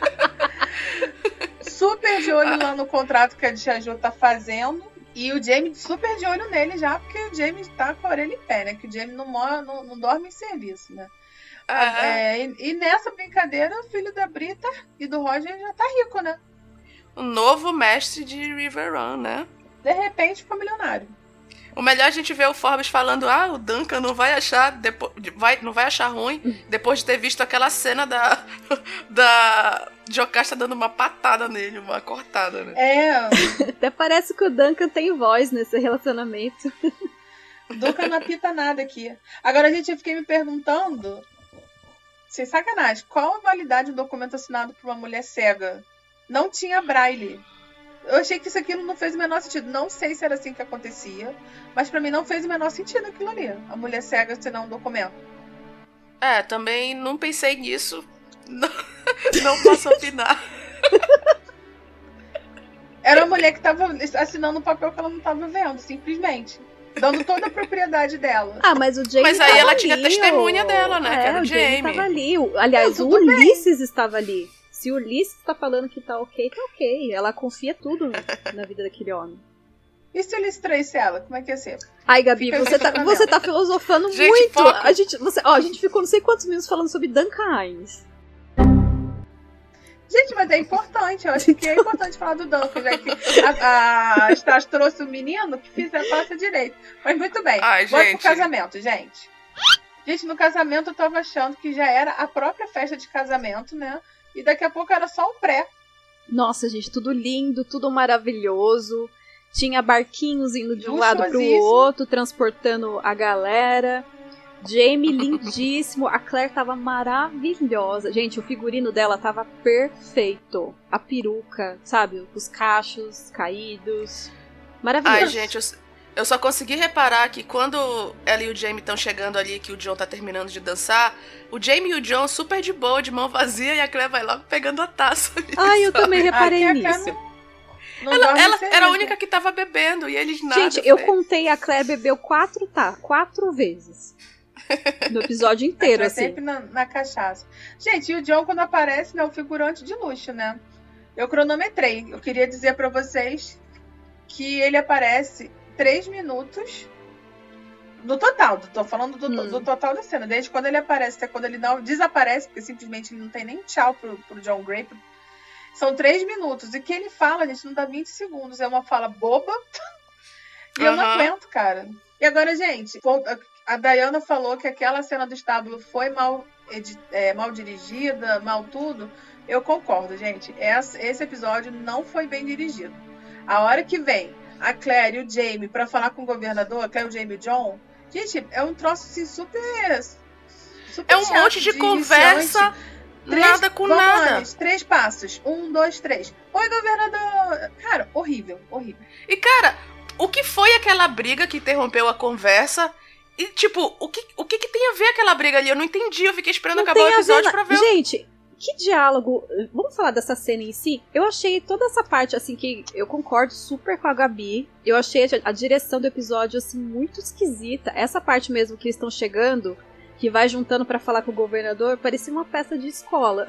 super de olho lá no contrato que a Tia Jo tá fazendo. E o Jamie super de olho nele já, porque o Jamie tá com a orelha em pé, né? Que o Jamie não, mora, não, não dorme em serviço, né? Ah, É, e, e nessa brincadeira, o filho da Brita e do Roger já tá rico, né? O novo mestre de River Run, né? De repente ficou milionário. O melhor é a gente ver o Forbes falando, ah, o Duncan não vai achar depois, vai, não vai achar ruim depois de ter visto aquela cena da da Jocasta dando uma patada nele, uma cortada, né? É, Até parece que o Duncan tem voz nesse relacionamento. o Duca não apita nada aqui. Agora, gente, eu fiquei me perguntando, sem sacanagem, qual a validade do documento assinado por uma mulher cega? Não tinha braille. Eu achei que isso aqui não fez o menor sentido. Não sei se era assim que acontecia, mas pra mim não fez o menor sentido aquilo ali. A mulher cega assinar um documento. É, também não pensei nisso. Não, não posso opinar. Era uma mulher que tava assinando um papel que ela não tava vendo, simplesmente. Dando toda a propriedade dela. Ah, mas o Jamie Mas aí tava ela tinha ali, testemunha o- dela, né, que É, era o o Jamie Jamie. tava ali. Aliás, o tudo bem. Ulisses estava ali. Se o Ulisses tá falando que tá ok, tá ok. Ela confia tudo na vida daquele homem. E se ele traísse ela? Como é que ia ser? Ai, Gabi, Fica você tá, você tá filosofando Gente, muito. foco. A gente, você, ó, a gente ficou não sei quantos minutos falando sobre Duncan Hines. Gente, mas é importante. Eu acho que é importante falar do Duncan, já que a, a Stas trouxe o menino que fizer passa direito. Mas muito bem. Ai, Bora gente. pro casamento, gente. Gente, no casamento eu tava achando que já era a própria festa de casamento, né? E daqui a pouco era só o pré. Nossa, gente, tudo lindo, tudo maravilhoso. Tinha barquinhos indo de um lado pro Luxuosíssimo. outro, transportando a galera. Jamie lindíssimo, a Claire tava maravilhosa. Gente, o figurino dela tava perfeito. A peruca, sabe? Os cachos caídos. Maravilhoso. Ai, gente, eu, eu só consegui reparar que quando ela e o Jamie estão chegando ali, que o John tá terminando de dançar, o Jamie e o John super de boa, de mão vazia, e a Claire vai logo pegando a taça. Ai, eu também reparei Aqui a nisso. Ela, ela era a única que tava bebendo, e eles nada. Gente, eu falei, contei a Claire bebeu quatro, tá? Quatro vezes. No episódio inteiro, Tá assim. sempre na, na cachaça. Gente, e o John, quando aparece, né, é um figurante de luxo, né? Eu cronometrei. Eu queria dizer pra vocês que ele aparece três minutos no total. Tô falando do, Hum. do total da cena. Desde quando ele aparece até quando ele não desaparece, porque simplesmente ele não tem nem tchau pro, pro John Gray. São três minutos. E que ele fala, gente, não dá 20 segundos. É uma fala boba. e eu não aguento, cara. E agora, gente, a Diana falou que aquela cena do estábulo foi mal, é, mal dirigida, mal tudo. Eu concordo, gente. Essa- esse episódio não foi bem dirigido. A hora que vem a Claire e o Jamie pra falar com o governador, a Claire, o Jamie e o John, gente, é um troço assim super. super É um chato monte de, iniciante. conversa, Três- nada com nada. gente, três passos. Um, dois, três. Oi, governador. Cara, horrível, horrível. E, cara, o que foi aquela briga que interrompeu a conversa? E, tipo, o que, o que, que tem a ver aquela briga ali? Eu não entendi. Eu fiquei esperando Não acabar o ver episódio na- pra ver. Gente, que diálogo. Vamos falar dessa cena em si? Eu achei toda essa parte, assim, que eu concordo super com a Gabi. Eu achei a, direção do episódio, assim, muito esquisita. Essa parte mesmo que eles estão chegando, que vai juntando pra falar com o governador, parecia uma peça de escola.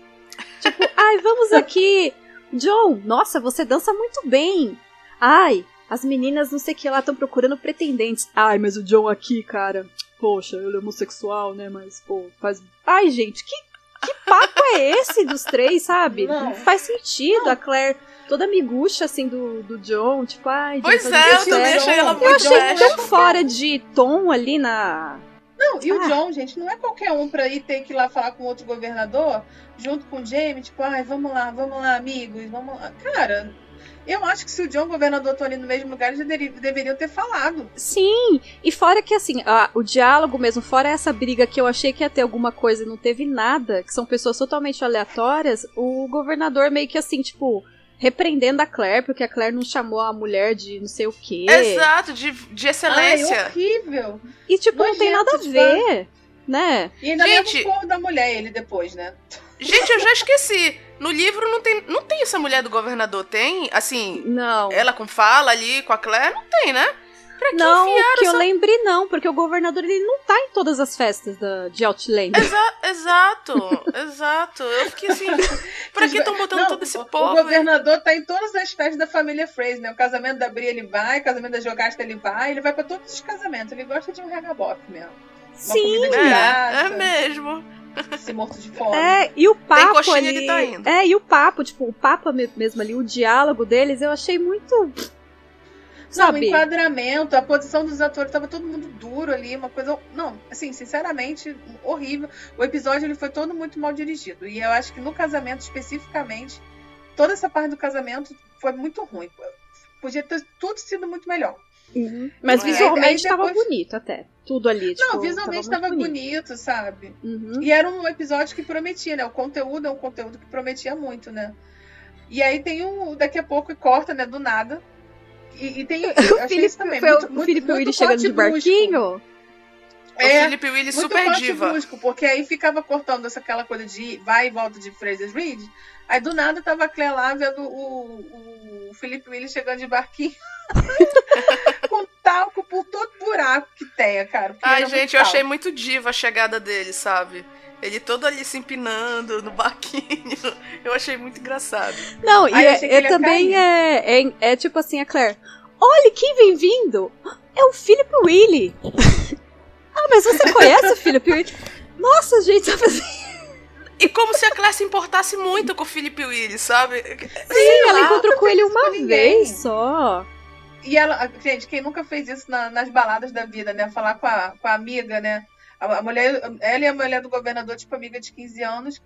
tipo, ai, vamos aqui. John, nossa, você dança muito bem. Ai, as meninas não sei o que lá estão procurando pretendentes. Ai, mas o John aqui, cara. Poxa, ele é homossexual, né? Mas, pô, faz. Ai, gente, que, que papo é esse dos três, sabe? Não. Não faz sentido. A Claire toda miguxa, assim, do, do John. Tipo, ai, Pois John, é, eu também achei ela Eu Eu muito achei trash. tão fora de tom ali na. Não, e o Ah. John, gente, não é qualquer um pra ir ter que ir lá falar com outro governador, junto com o Jamie, tipo, ai, vamos lá, vamos lá, amigos, vamos lá. Cara, eu acho que se o John e o governador estão ali no mesmo lugar, eles já deveriam ter falado. Sim, e fora que assim, a- o diálogo mesmo, fora essa briga que eu achei que ia ter alguma coisa e não teve nada, que são pessoas totalmente aleatórias, o governador meio que assim, tipo, repreendendo a Claire, porque a Claire não chamou a mulher de não sei o quê. Exato, de, de Ai, excelência. horrível. E tipo, não tem nada a Nojento, ver, né? E ainda Gente- leva o corpo da mulher ele depois, né? Gente, eu já esqueci. No livro não tem, não tem essa mulher do governador, tem? Assim, Não. ela com fala ali com a Claire? Não tem, né? Pra que Não, que eu essa... lembre não, porque o governador ele não tá em todas as festas da, de Outlander. Exa- exato, exato. Eu fiquei assim, pra que estão botando Não, todo esse o- povo? O governador tá em todas as festas da família Fraser, né? O casamento da Bri ele vai, o casamento da Jogasta ele vai, ele vai pra todos os casamentos. Ele gosta de um regabof mesmo. Uma Sim, É, é mesmo. Se morto de fome. É, e o papo coxinha, ali. ele tá indo. É, e o papo, tipo, o papo me- mesmo ali, o diálogo deles, eu achei muito. Não, o Sabe? enquadramento, a posição dos atores, tava todo mundo duro ali, uma coisa. Não, assim, sinceramente, horrível. O episódio ele foi todo muito mal dirigido. E eu acho que no casamento, especificamente, toda essa parte do casamento foi muito ruim. Podia ter tudo sido muito melhor. Uhum. Mas visualmente aí tava depois- bonito até. Tudo ali, tipo. não, visualmente tava tava muito bonito, sabe? Uhum. E era um episódio que prometia, né? O conteúdo é um conteúdo que prometia muito, né? E aí tem um. Daqui a pouco corta, né? Do nada. E, e tem. eu O Felipe, isso também. foi muito, o muito, Felipe muito Willi chegando de barquinho. O É, Felipe Willis muito super diva. brusco, porque aí ficava cortando essa aquela coisa de vai e volta de Fraser Reed. Aí do nada tava a Claire lá vendo o, o Felipe Willis chegando de barquinho. com talco por todo buraco que tenha, cara. Ai, gente, eu achei muito diva a chegada dele, sabe? Ele todo ali se empinando no barquinho. Eu achei muito engraçado. Não, e Aí é, é também é, é, é tipo assim, a Claire. Olha quem vem vindo! É o Philip Willy! ah, mas você conhece o Philip Willy? Nossa, gente, sabe assim? E como se a Claire se importasse muito com o Felipe Willis, sabe? Sim, ela encontrou com ele uma com vez só. E ela, gente, quem nunca fez isso na- nas baladas da vida, né? Falar com a, com a amiga, né? A, a mulher, ela e a mulher do governador, tipo, amiga de 15 anos,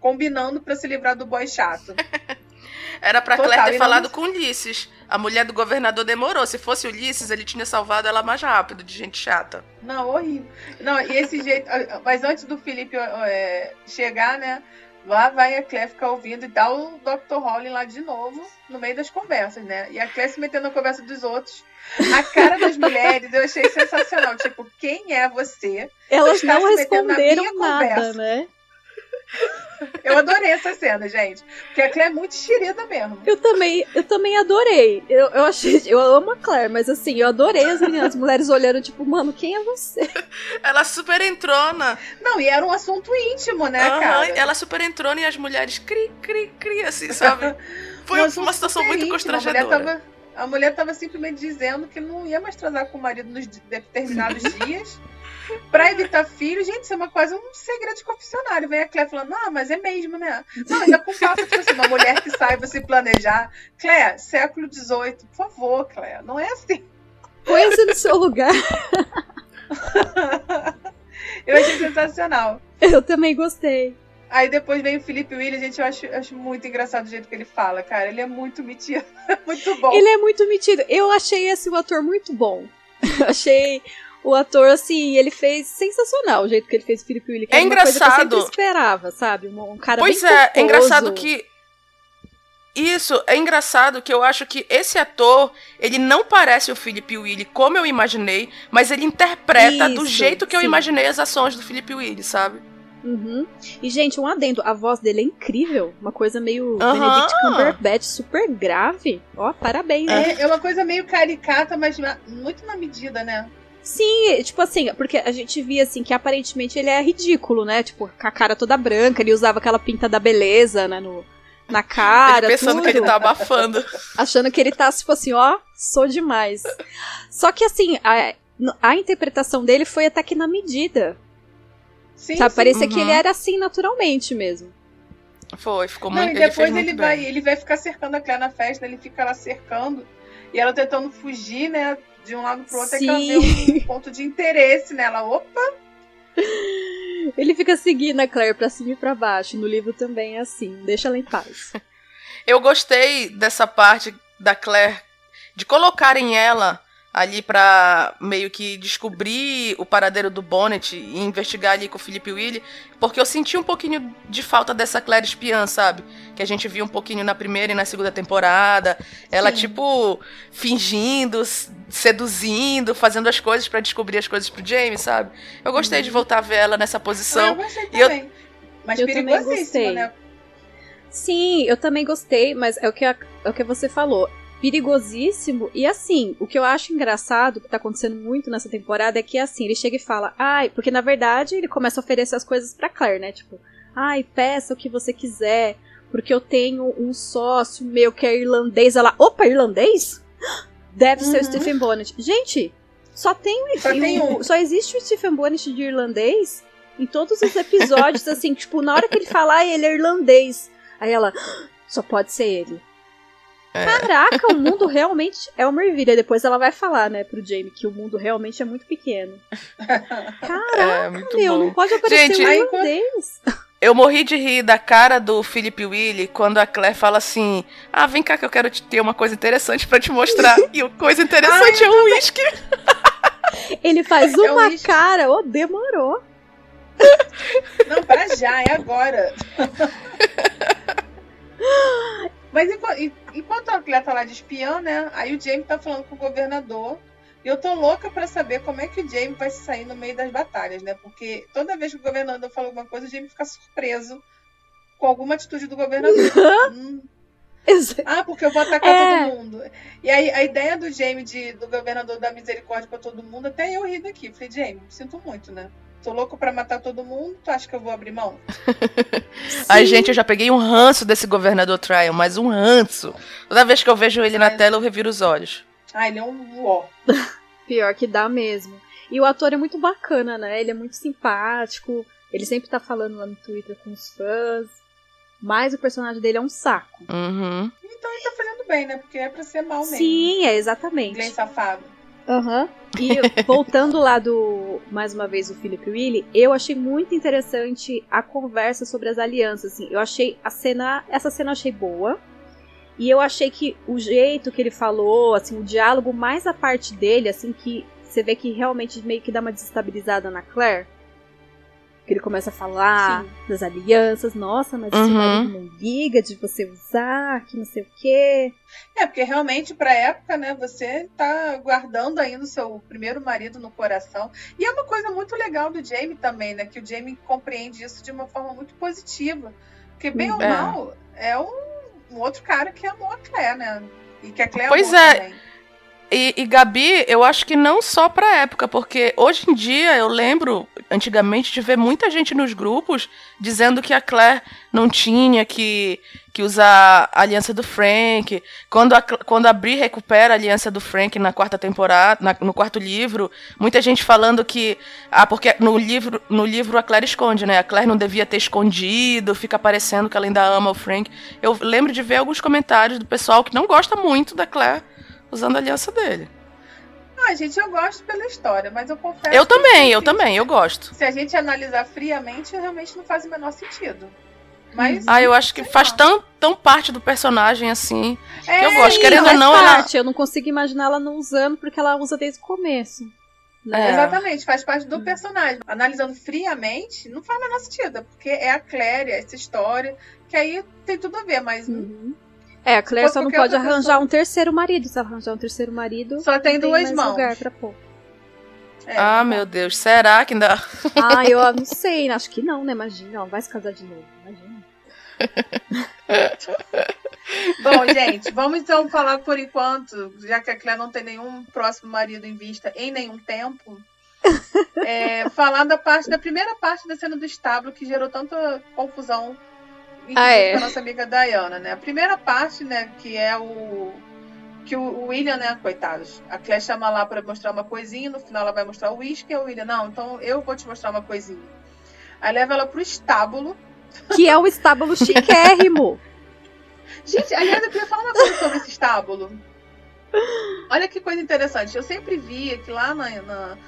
combinando pra se livrar do boy chato. Era pra Total, Claire ter não- falado com Ulisses. A mulher do governador demorou. Se fosse Ulisses, ele tinha salvado ela mais rápido, de gente chata. Não, horrível. Não, e esse jeito. Mas antes do Felipe é, chegar, né? Lá vai a Claire ficar ouvindo e dá o Dr. Holly lá de novo, no meio das conversas, né? E a Claire se metendo na conversa dos outros. A cara das mulheres eu achei sensacional. Tipo, quem é você? Elas caras não se metendo na responderam minha nada, conversa. né? Eu adorei essa cena, gente. Porque a Claire é muito xerida mesmo. Eu também, eu também adorei. Eu, eu achei, eu amo a Claire, mas assim, eu adorei as meninas, as mulheres olhando, tipo, mano, quem é você? Ela super entrona. Não, e era um assunto íntimo, né, Aham, cara? ela super entrona e as mulheres cri, cri, cri, assim, sabe? Foi Um uma situação muito íntimo. A mulher constrangedora. tava, a mulher tava simplesmente dizendo que não ia mais transar com o marido nos de- determinados dias. Pra evitar filhos, gente, isso é uma quase um segredo de confessionário. Vem a Clé falando, ah, mas é mesmo, né? Não, ainda com papo, tipo assim, uma mulher que saiba se planejar. Clé, século XVIII, por favor, Clé, não é assim. Põe-se no seu lugar. Eu achei sensacional. Eu também gostei. Aí depois vem o Felipe Williams, gente, eu acho, acho muito engraçado o jeito que ele fala, cara. Ele é muito metido, muito bom. Ele é muito metido. Eu achei esse o ator muito bom. Eu achei o ator, assim, ele fez sensacional o jeito que ele fez o Felipe Willy. que É coisa que eu engraçado. sempre esperava, sabe? Um, um cara Pois bem é, é pomposo. engraçado que. Isso, é engraçado que eu acho que esse ator, ele não parece o Felipe Willy como eu imaginei, mas ele interpreta do Isso, jeito que eu sim. imaginei as ações do Felipe Willy, sabe? Uhum. E, gente, um adendo. A voz dele é incrível. Uma coisa meio Aham. Benedict Cumberbatch, super grave. Ó, parabéns. né? É, é uma coisa meio caricata, mas muito na medida, né? Sim, tipo assim, porque a gente via assim que aparentemente ele é ridículo, né? Tipo, com a cara toda branca, ele usava aquela pinta da beleza, né? No, na cara. Ele pensando tudo, que ele tá abafando. Achando que ele tá, tipo assim, ó, sou demais. Só que assim, a, a interpretação dele foi até que na medida. Sim, sabe? sim. Parecia que Uhum. ele era assim naturalmente mesmo. Foi, ficou Não, muito. e ele depois muito ele, vai, bem. ele vai ficar cercando a Claire na festa, ele fica lá cercando. E ela tentando fugir, né? De um lado pro outro, é que ela vê Sim. um ponto de interesse nela. Opa! Ele fica seguindo a Claire pra cima e pra baixo. No livro também é assim. Deixa ela em paz. Eu gostei dessa parte da Claire de colocarem ela ali pra meio que descobrir o paradeiro do Bonnet e investigar ali com o Felipe Willy, porque eu senti um pouquinho de falta dessa Claire espiã, sabe? Que a gente viu um pouquinho na primeira e na segunda temporada. Ela, Sim. tipo, fingindo, seduzindo, fazendo as coisas pra descobrir as coisas pro James, sabe? Eu gostei de voltar a ver ela nessa eu posição. gostei E eu- também. Mas Eu também gostei. né? Sim, eu também gostei, mas é o que, a- é o que você falou. Perigosíssimo. E assim, o que eu acho engraçado, que tá acontecendo muito nessa temporada, é que assim, ele chega e fala, ai, porque na verdade ele começa a oferecer as coisas pra Claire, né? Tipo, ai, peça o que você quiser, porque eu tenho um sócio meu que é irlandês. Ela, opa, irlandês? Deve ser o Uhum. Stephen Bonnet. Gente, só tem, um- Só tem um. Só existe o Stephen Bonnet de irlandês em todos os episódios, assim, tipo, na hora que ele fala, ai, ele é irlandês. Aí ela, só pode ser ele. É. Caraca, o mundo realmente é uma ervilha. Depois ela vai falar, né, pro Jamie que o mundo realmente é muito pequeno. Caraca, É, muito meu, bom. não pode aparecer Gente, um irlandês. Eu morri de rir da cara do Felipe Willy quando a Claire fala assim: Ah, vem cá que eu quero te ter uma coisa interessante pra te mostrar. e o coisa interessante é um uísque. Ele faz É uma um lixo. cara, ô, demorou. Não, para já, é agora. Mas enquanto, a Claire tá lá de espiã, né? Aí o Jamie tá falando com o governador. E eu tô louca pra saber como é que o Jamie vai se sair no meio das batalhas, né? Porque toda vez que o governador fala alguma coisa, o Jamie fica surpreso com alguma atitude do governador. Hum, ah, porque eu vou atacar É. todo mundo. E aí a ideia do Jamie de, do governador dar misericórdia pra todo mundo, até eu ri daqui. Falei, Jamie, sinto muito, né? Tô louco pra matar todo mundo, tu acha que eu vou abrir mão? Ai, gente, eu já peguei um ranço desse governador Trial, mas um ranço. Toda vez que eu vejo ele na tela, eu reviro os olhos. Ah, ele é um uó. Pior que dá mesmo. E o ator é muito bacana, né? Ele é muito simpático. Ele sempre tá falando lá no Twitter com os fãs. Mas o personagem dele é um saco. Uhum. Então ele tá fazendo bem, né? Porque é pra ser mal mesmo. Sim, é exatamente. Glenn safado. Aham. E voltando lá do, mais uma vez, o Philip Willy, eu achei muito interessante a conversa sobre as alianças, assim. Eu achei a cena, essa cena eu achei boa. E eu achei que o jeito que ele falou, assim, o diálogo, mais a parte dele, assim, que você vê que realmente meio que dá uma desestabilizada na Claire. Que ele começa a falar Sim. das alianças, nossa, mas Uhum. seu marido não liga de você usar, que não sei o quê. É, porque realmente, pra época, né, você tá guardando ainda o seu primeiro marido no coração. E é uma coisa muito legal do Jamie também, né? Que o Jamie compreende isso de uma forma muito positiva. Porque, bem ou É. mal, é um, um outro cara que amou a Claire, né? E que a Claire Pois amou é. também. E, e Gabi, eu acho que não só pra época, porque hoje em dia eu lembro, antigamente, de ver muita gente nos grupos dizendo que a Claire não tinha que, que usar a aliança do Frank. Quando a, quando a Bri recupera a aliança do Frank na quarta temporada, na- no quarto livro, muita gente falando que. Ah, porque no livro, no livro a Claire esconde, né? A Claire não devia ter escondido, fica parecendo que ela ainda ama o Frank. Eu lembro de ver alguns comentários do pessoal que não gosta muito da Claire usando a aliança dele. Ah, gente, eu gosto pela história, mas eu confesso. Eu que, também, eu também, eu gosto. Se a gente analisar friamente, realmente não faz o menor sentido. Mas. Ah, eu acho que faz lá. tão, tão parte do personagem assim. é, eu gosto, Sim, querendo ou não, ela- parte. Eu não consigo imaginar ela não usando, porque ela usa desde o começo. Né? É. Exatamente, faz parte do personagem. Analisando friamente, não faz o menor sentido, porque é a Claire, é essa história, que aí tem tudo a ver, mas Uhum. É, a Claire só não pode arranjar pessoa- um terceiro marido. Se ela arranjar um terceiro marido, só tem não duas mãos. lugar pra pôr. É, Ah, meu Deus, será que ainda. Ah, eu não sei, acho que não, né? Imagina, ela vai se casar de novo, imagina. Bom, gente, vamos então falar por enquanto, já que a Claire não tem nenhum próximo marido em vista em nenhum tempo. É, falar da parte da primeira parte da cena do estábulo que gerou tanta confusão Ah, é. com a nossa amiga Diana, né? A primeira parte, né, que é o que o William, né, coitados. A Claire chama lá para mostrar uma coisinha, no final ela vai mostrar o uísque, e o William, não, então eu vou te mostrar uma coisinha. Aí leva ela pro estábulo. Que é o estábulo chiquérrimo. Gente, aliás, eu queria falar uma coisa sobre esse estábulo. Olha que coisa interessante. Eu sempre via que lá na, na-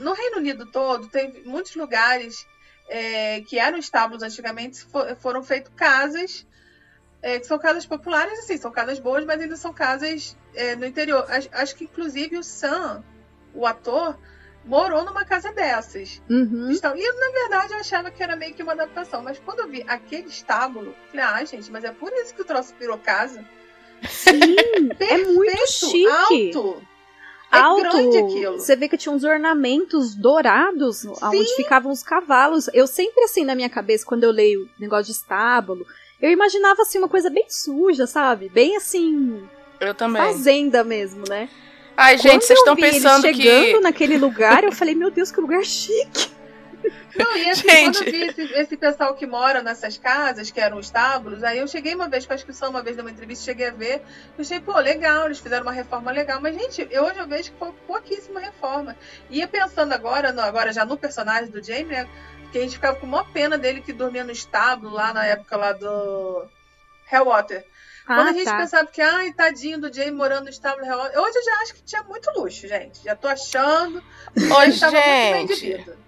no Reino Unido todo, tem muitos lugares é, que eram estábulos antigamente, fo- foram feitas casas, é, que são casas populares, assim, são casas boas, mas ainda são casas é, no interior. Acho, acho que, inclusive, o Sam, o ator, morou numa casa dessas. Uhum. Então, e na verdade eu achava que era meio que uma adaptação, mas quando eu vi aquele estábulo, falei, ah, gente, mas é por isso que o troço virou casa. Sim, é muito Perfeito, chique. Alto. É Alto. Você vê que tinha uns ornamentos dourados onde ficavam os cavalos. Eu sempre, assim, na minha cabeça, quando eu leio negócio de estábulo, eu imaginava, assim, uma coisa bem suja, sabe? Bem, assim, Eu também. fazenda mesmo, né? Ai, gente, Quando vocês eu estão pensando chegando que. naquele lugar, eu falei, meu Deus, que lugar chique. Não, e assim, Gente. quando eu vi esse, esse pessoal que mora nessas casas, que eram estábulos, aí eu cheguei uma vez, com acho que só uma vez numa entrevista, cheguei a ver, eu achei, pô, legal, eles fizeram uma reforma legal, mas, gente, eu, hoje eu vejo que foi pouquíssima reforma. E ia pensando agora, no- agora já no personagem do Jamie, né, que a gente ficava com uma pena dele que dormia no estábulo lá na época lá do Hellwater. Quando Ah, a gente tá. pensava que, ai, tadinho do Jamie morando no estábulo Hellwater, hoje eu já acho que tinha muito luxo, gente. Já tô achando. que Ô, ele tava muito bem de gente, vida.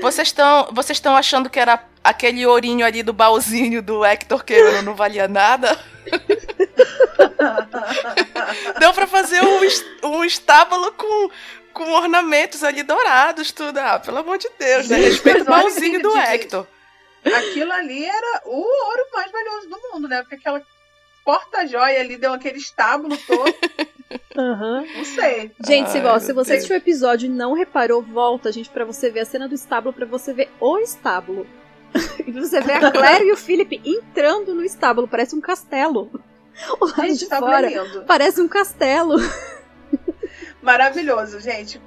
Vocês estão vocês estão achando que era aquele ourinho ali do baúzinho do Hector Cameron não valia nada? Deu pra fazer um, um estábulo com, com ornamentos ali dourados, tudo. Ah, pelo amor de Deus, né? Gente, Respeita o baúzinho que do Hector. Aquilo ali era o ouro mais valioso do mundo, né? Porque aquela porta-joia ali deu aquele estábulo todo. Aham. Não sei. Gente, se, Ai, meu se você Deus. assistiu o episódio e não reparou, volta, gente, pra você ver a cena do estábulo, pra você ver o estábulo. e você vê a Claire e o Philip entrando no estábulo, parece um castelo. O lado Gente, de estábulo fora é lindo. parece um castelo. Maravilhoso, gente.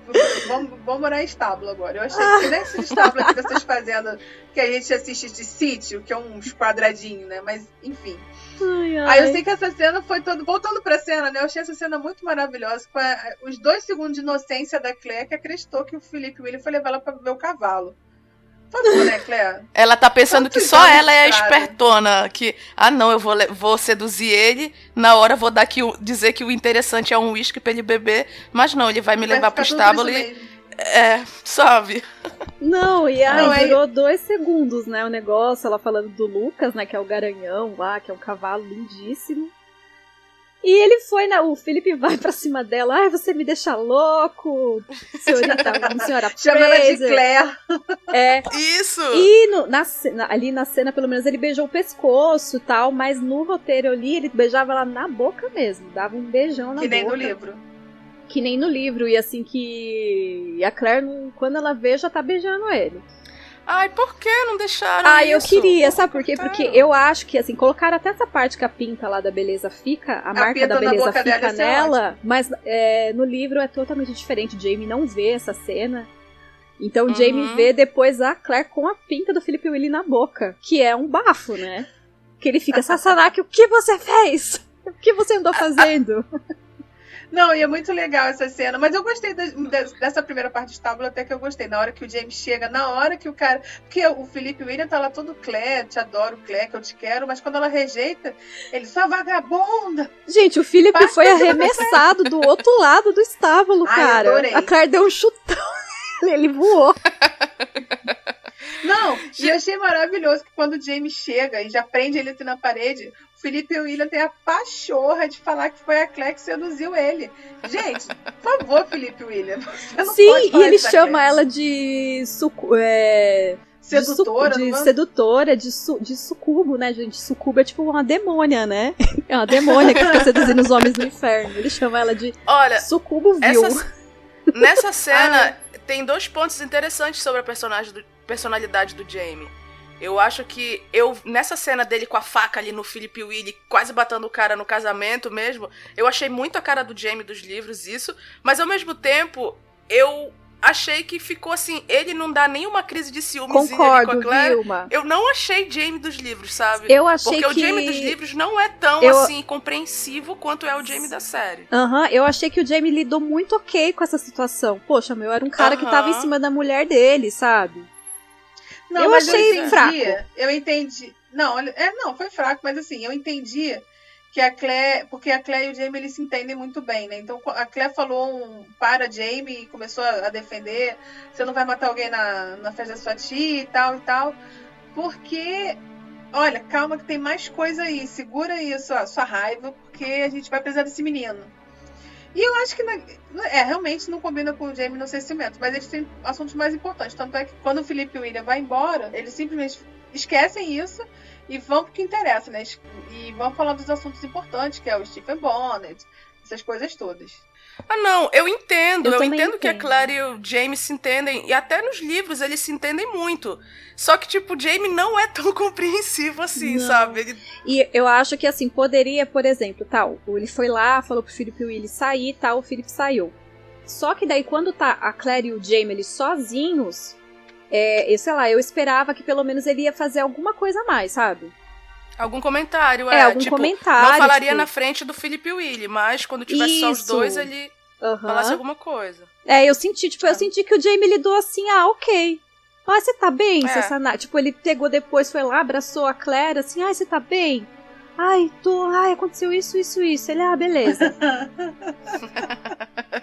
Vamos, vamos morar em estábulo agora. Eu achei que nesse estábulo aqui vocês fazendo que a gente assiste de sítio, que é uns quadradinhos, né? Mas, enfim. Ai, Aí eu sei que essa cena foi todo. Voltando pra cena, né? Eu achei essa cena muito maravilhosa. Com a- os dois segundos de inocência da Claire que acreditou que o Felipe William foi levar ela pra ver o cavalo. Por favor, né, Claire? Ela tá pensando que só ela é a espertona. Que, ah, não, eu vou, vou seduzir ele. Na hora vou dar que dizer que o interessante é um uísque pra ele beber. Mas não, ele vai me levar Vai pro ficar tudo estábulo e. mesmo. É, sabe? Não, e aí Não, é- durou dois segundos, né? O negócio, ela falando do Lucas, né? Que é o garanhão lá, que é um cavalo lindíssimo. E ele foi, né? O Felipe vai pra cima dela. Ai, você me deixa louco, senhorita, senhora Chama ela de. Claire. É, Isso! E no- na, na- ali na cena, pelo menos, ele beijou o pescoço e tal, mas no roteiro eu li, ele beijava ela na boca mesmo, dava um beijão na Que nem no boca. livro. Que nem no livro, e assim que. E a Claire, quando ela vê, já tá beijando ele. Ai, por que não deixaram Ah, eu queria, sabe por quê? Porque eu acho que, assim, colocaram até essa parte que a pinta lá da beleza fica, a, marca pinta da beleza fica isso é nela, mas é, no livro é totalmente diferente. Jamie não vê essa cena. Então Uhum. Jamie vê depois a Claire com a pinta do Felipe Willy na boca, que é um bafo, né? Que ele fica, Sassanaki, o que você fez? O que você andou fazendo? Não, e é muito legal essa cena. Mas eu gostei da- de- dessa primeira parte do estábulo, até que eu gostei. Na hora que o James chega, na hora que o cara. Porque o Felipe William tá lá todo Claire, te adoro, Claire, que eu te quero, mas quando ela rejeita, ele só vagabunda. Gente, o Felipe Passa foi arremessado do outro lado do estábulo, Ai, cara. adorei. A Claire deu um chutão. Ele voou. Não, e eu achei maravilhoso que quando o James chega e já prende ele na parede, o Felipe William tem a pachorra de falar que foi a Claire que seduziu ele. Gente, por favor, Felipe William. Você não pode Sim, e ele chama Claire. ela de, sucu é, de, su- sedutora. de não é? sedutora, de, su- de sucubo, né, gente? Sucubo é tipo uma demônia, né? É uma demônia que fica seduzindo os homens do inferno. Ele chama ela de Olha, sucubo vil. essa, nessa cena tem dois pontos interessantes sobre a personagem do- personalidade do Jamie. Eu acho que eu nessa cena dele com a faca ali no Philip Willy, quase batendo o cara no casamento mesmo, eu achei muito a cara do Jamie dos livros isso, mas ao mesmo tempo eu achei que ficou assim, ele não dá nenhuma crise de ciúmes Concordo, com a Claire. Vilma. Eu não achei Jamie dos livros, sabe? Eu achei Porque que... o Jamie dos livros não é tão Eu- assim compreensivo quanto é o Jamie da série. Aham, eu achei que o Jamie lidou muito ok com essa situação. Poxa, meu, era um cara que tava em cima da mulher dele, sabe? Não, Eu achei entendi, fraco. Eu entendi. Não, é, não, foi fraco, mas assim, eu entendi que a Claire. Porque a Claire e o Jamie eles se entendem muito bem, né? Então a Claire falou um para Jamie e começou a a defender. Você não vai matar alguém na, na festa da sua tia e tal e tal. Porque. Olha, calma que tem mais coisa aí. Segura isso, a sua raiva, porque a gente vai precisar desse menino. E eu acho que na- é, realmente não combina com o Jamie não ser ciumento, mas eles têm assuntos mais importantes. Tanto é que quando o Felipe e o William vai embora, eles simplesmente esquecem isso e vão pro que interessa, né? E vão falar dos assuntos importantes, que é o Stephen Bonnet, essas coisas todas. Ah, não, eu entendo. Eu Eu, também entendo que a entendo. Claire e o Jamie se entendem. E até nos livros eles se entendem muito. Só que, tipo, o Jamie não é tão compreensivo assim, Não. sabe? Ele E eu acho que assim, poderia, por exemplo, tal, ele foi lá, falou pro Felipe Willy sair, tal, o Felipe saiu. Só que daí quando tá a Claire e o Jamie eles sozinhos, é, eu sei lá, eu esperava que pelo menos ele ia fazer alguma coisa a mais, sabe? Algum comentário, É, é. algum tipo, comentário. não falaria tipo, na frente do Felipe Willy, mas quando tivesse só os Isso. dois, ele aham. falasse alguma coisa. É, eu senti, tipo, eu Sabe? senti que o Jamie lidou assim, ah, ok. Ah, você tá bem, É. Sassana? Tipo, ele pegou depois, foi lá, abraçou a Claire, assim, ai, você tá bem? Ai, tô, ai, aconteceu isso, isso, isso. Ele, ah, beleza.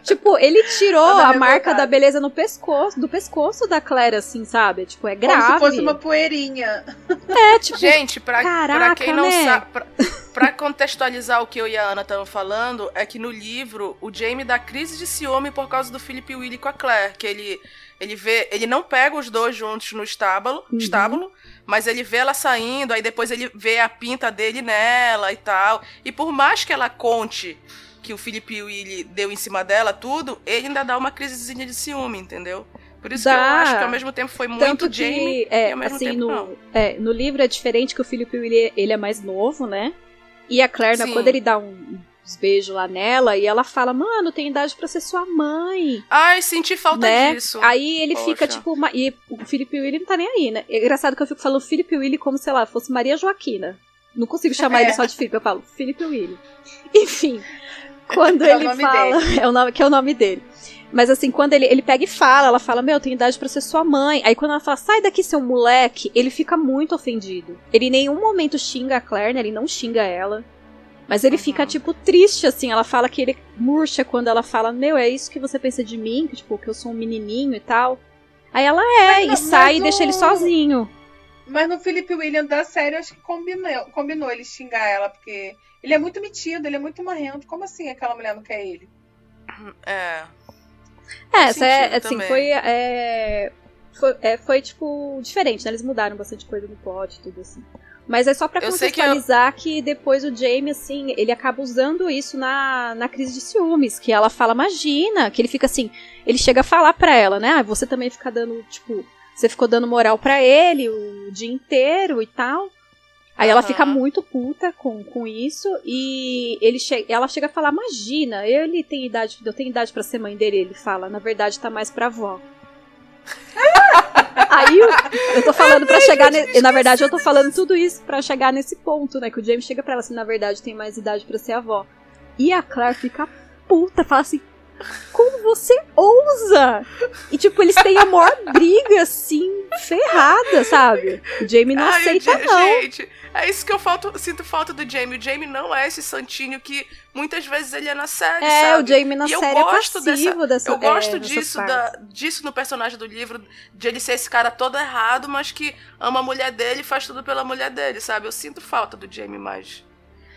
tipo, ele tirou a marca da beleza no pescoço, do pescoço da Claire, assim, sabe? Tipo, é grave. Como se fosse uma poeirinha. É, tipo, Gente, pra, pra Caraca, quem não né? sabe. Pra, pra contextualizar o que eu e a Ana estavam falando, é que no livro o Jamie dá crise de ciúme por causa do Philip Willy com a Claire. Que ele, ele vê. Ele não pega os dois juntos no estábulo, Uhum. estábulo, mas ele vê ela saindo, aí depois ele vê a pinta dele nela e tal. E por mais que ela conte que o Philip Willy deu em cima dela, tudo, ele ainda dá uma crisezinha de ciúme, entendeu? Por isso que eu Dá. acho que ao mesmo tempo foi muito Tanto que, Jamie é, e ao mesmo assim, tempo no, não. é, no livro é diferente que o Felipe Willy, ele é mais novo, né? E a Claire, né, Sim. quando ele dá um- uns beijos lá nela, e ela fala, mano, tem idade pra ser sua mãe, Ai, senti falta né? disso. Aí ele Poxa. fica, tipo, uma- e o Felipe Willy não tá nem aí, né? É engraçado que eu fico falando Felipe Willy como, sei lá, fosse Maria Joaquina. Não consigo chamar É. ele só de Felipe, eu falo Felipe Willy. Enfim, quando É ele fala, é o nome, que é o nome dele. Mas assim, quando ele, ele pega e fala, ela fala, meu, tem idade pra ser sua mãe. Aí quando ela fala, sai daqui, seu moleque, ele fica muito ofendido. Ele em nenhum momento xinga a Claire, né? Ele não xinga ela. Mas ele Uhum. fica, tipo, triste, assim. Ela fala que ele murcha quando ela fala, meu, é isso que você pensa de mim? Que, tipo, que eu sou um menininho e tal. Aí ela é, Mas e não- sai e deixa ele sozinho. Mas no Felipe William da série, eu acho que combinou, combinou ele xingar ela, porque ele é muito metido, ele é muito marrento. Como assim aquela mulher não quer ele? É. É, essa é, assim, também. foi, é, foi, é, foi, tipo, diferente, né? Eles mudaram bastante coisa no plot e tudo, assim. Mas é só pra Eu sei que contextualizar que, depois o Jamie, assim, ele acaba usando isso na, na crise de ciúmes, que ela fala, imagina, que ele fica assim, ele chega a falar pra ela, né? Ah, você também fica dando, tipo, você ficou dando moral pra ele o dia inteiro e tal. Aí ela Aham. fica muito puta com, com isso e ele che ela chega a falar: Imagina, ele tem idade, eu tenho idade pra ser mãe dele. Ele fala: Na verdade, tá mais pra avó. Aí eu, eu tô falando pra chegar. ne- na verdade, eu tô falando tudo isso pra chegar nesse ponto, né? Que o James chega pra ela assim: Na verdade, tem mais idade pra ser avó. E a Claire fica puta, fala assim: Como você ousa? E tipo, eles têm a maior briga assim, ferrada, sabe? O Jamie não Ai, aceita, não. Gente, é isso que eu falto- sinto falta do Jamie. O Jamie não é esse santinho que muitas vezes ele é na série, É, sabe? o Jamie na E eu série é gosto passivo dessa Eu gosto é, disso, da, disso no personagem do livro, de ele ser esse cara todo errado, mas que ama a mulher dele e faz tudo pela mulher dele, sabe? Eu sinto falta do Jamie mais.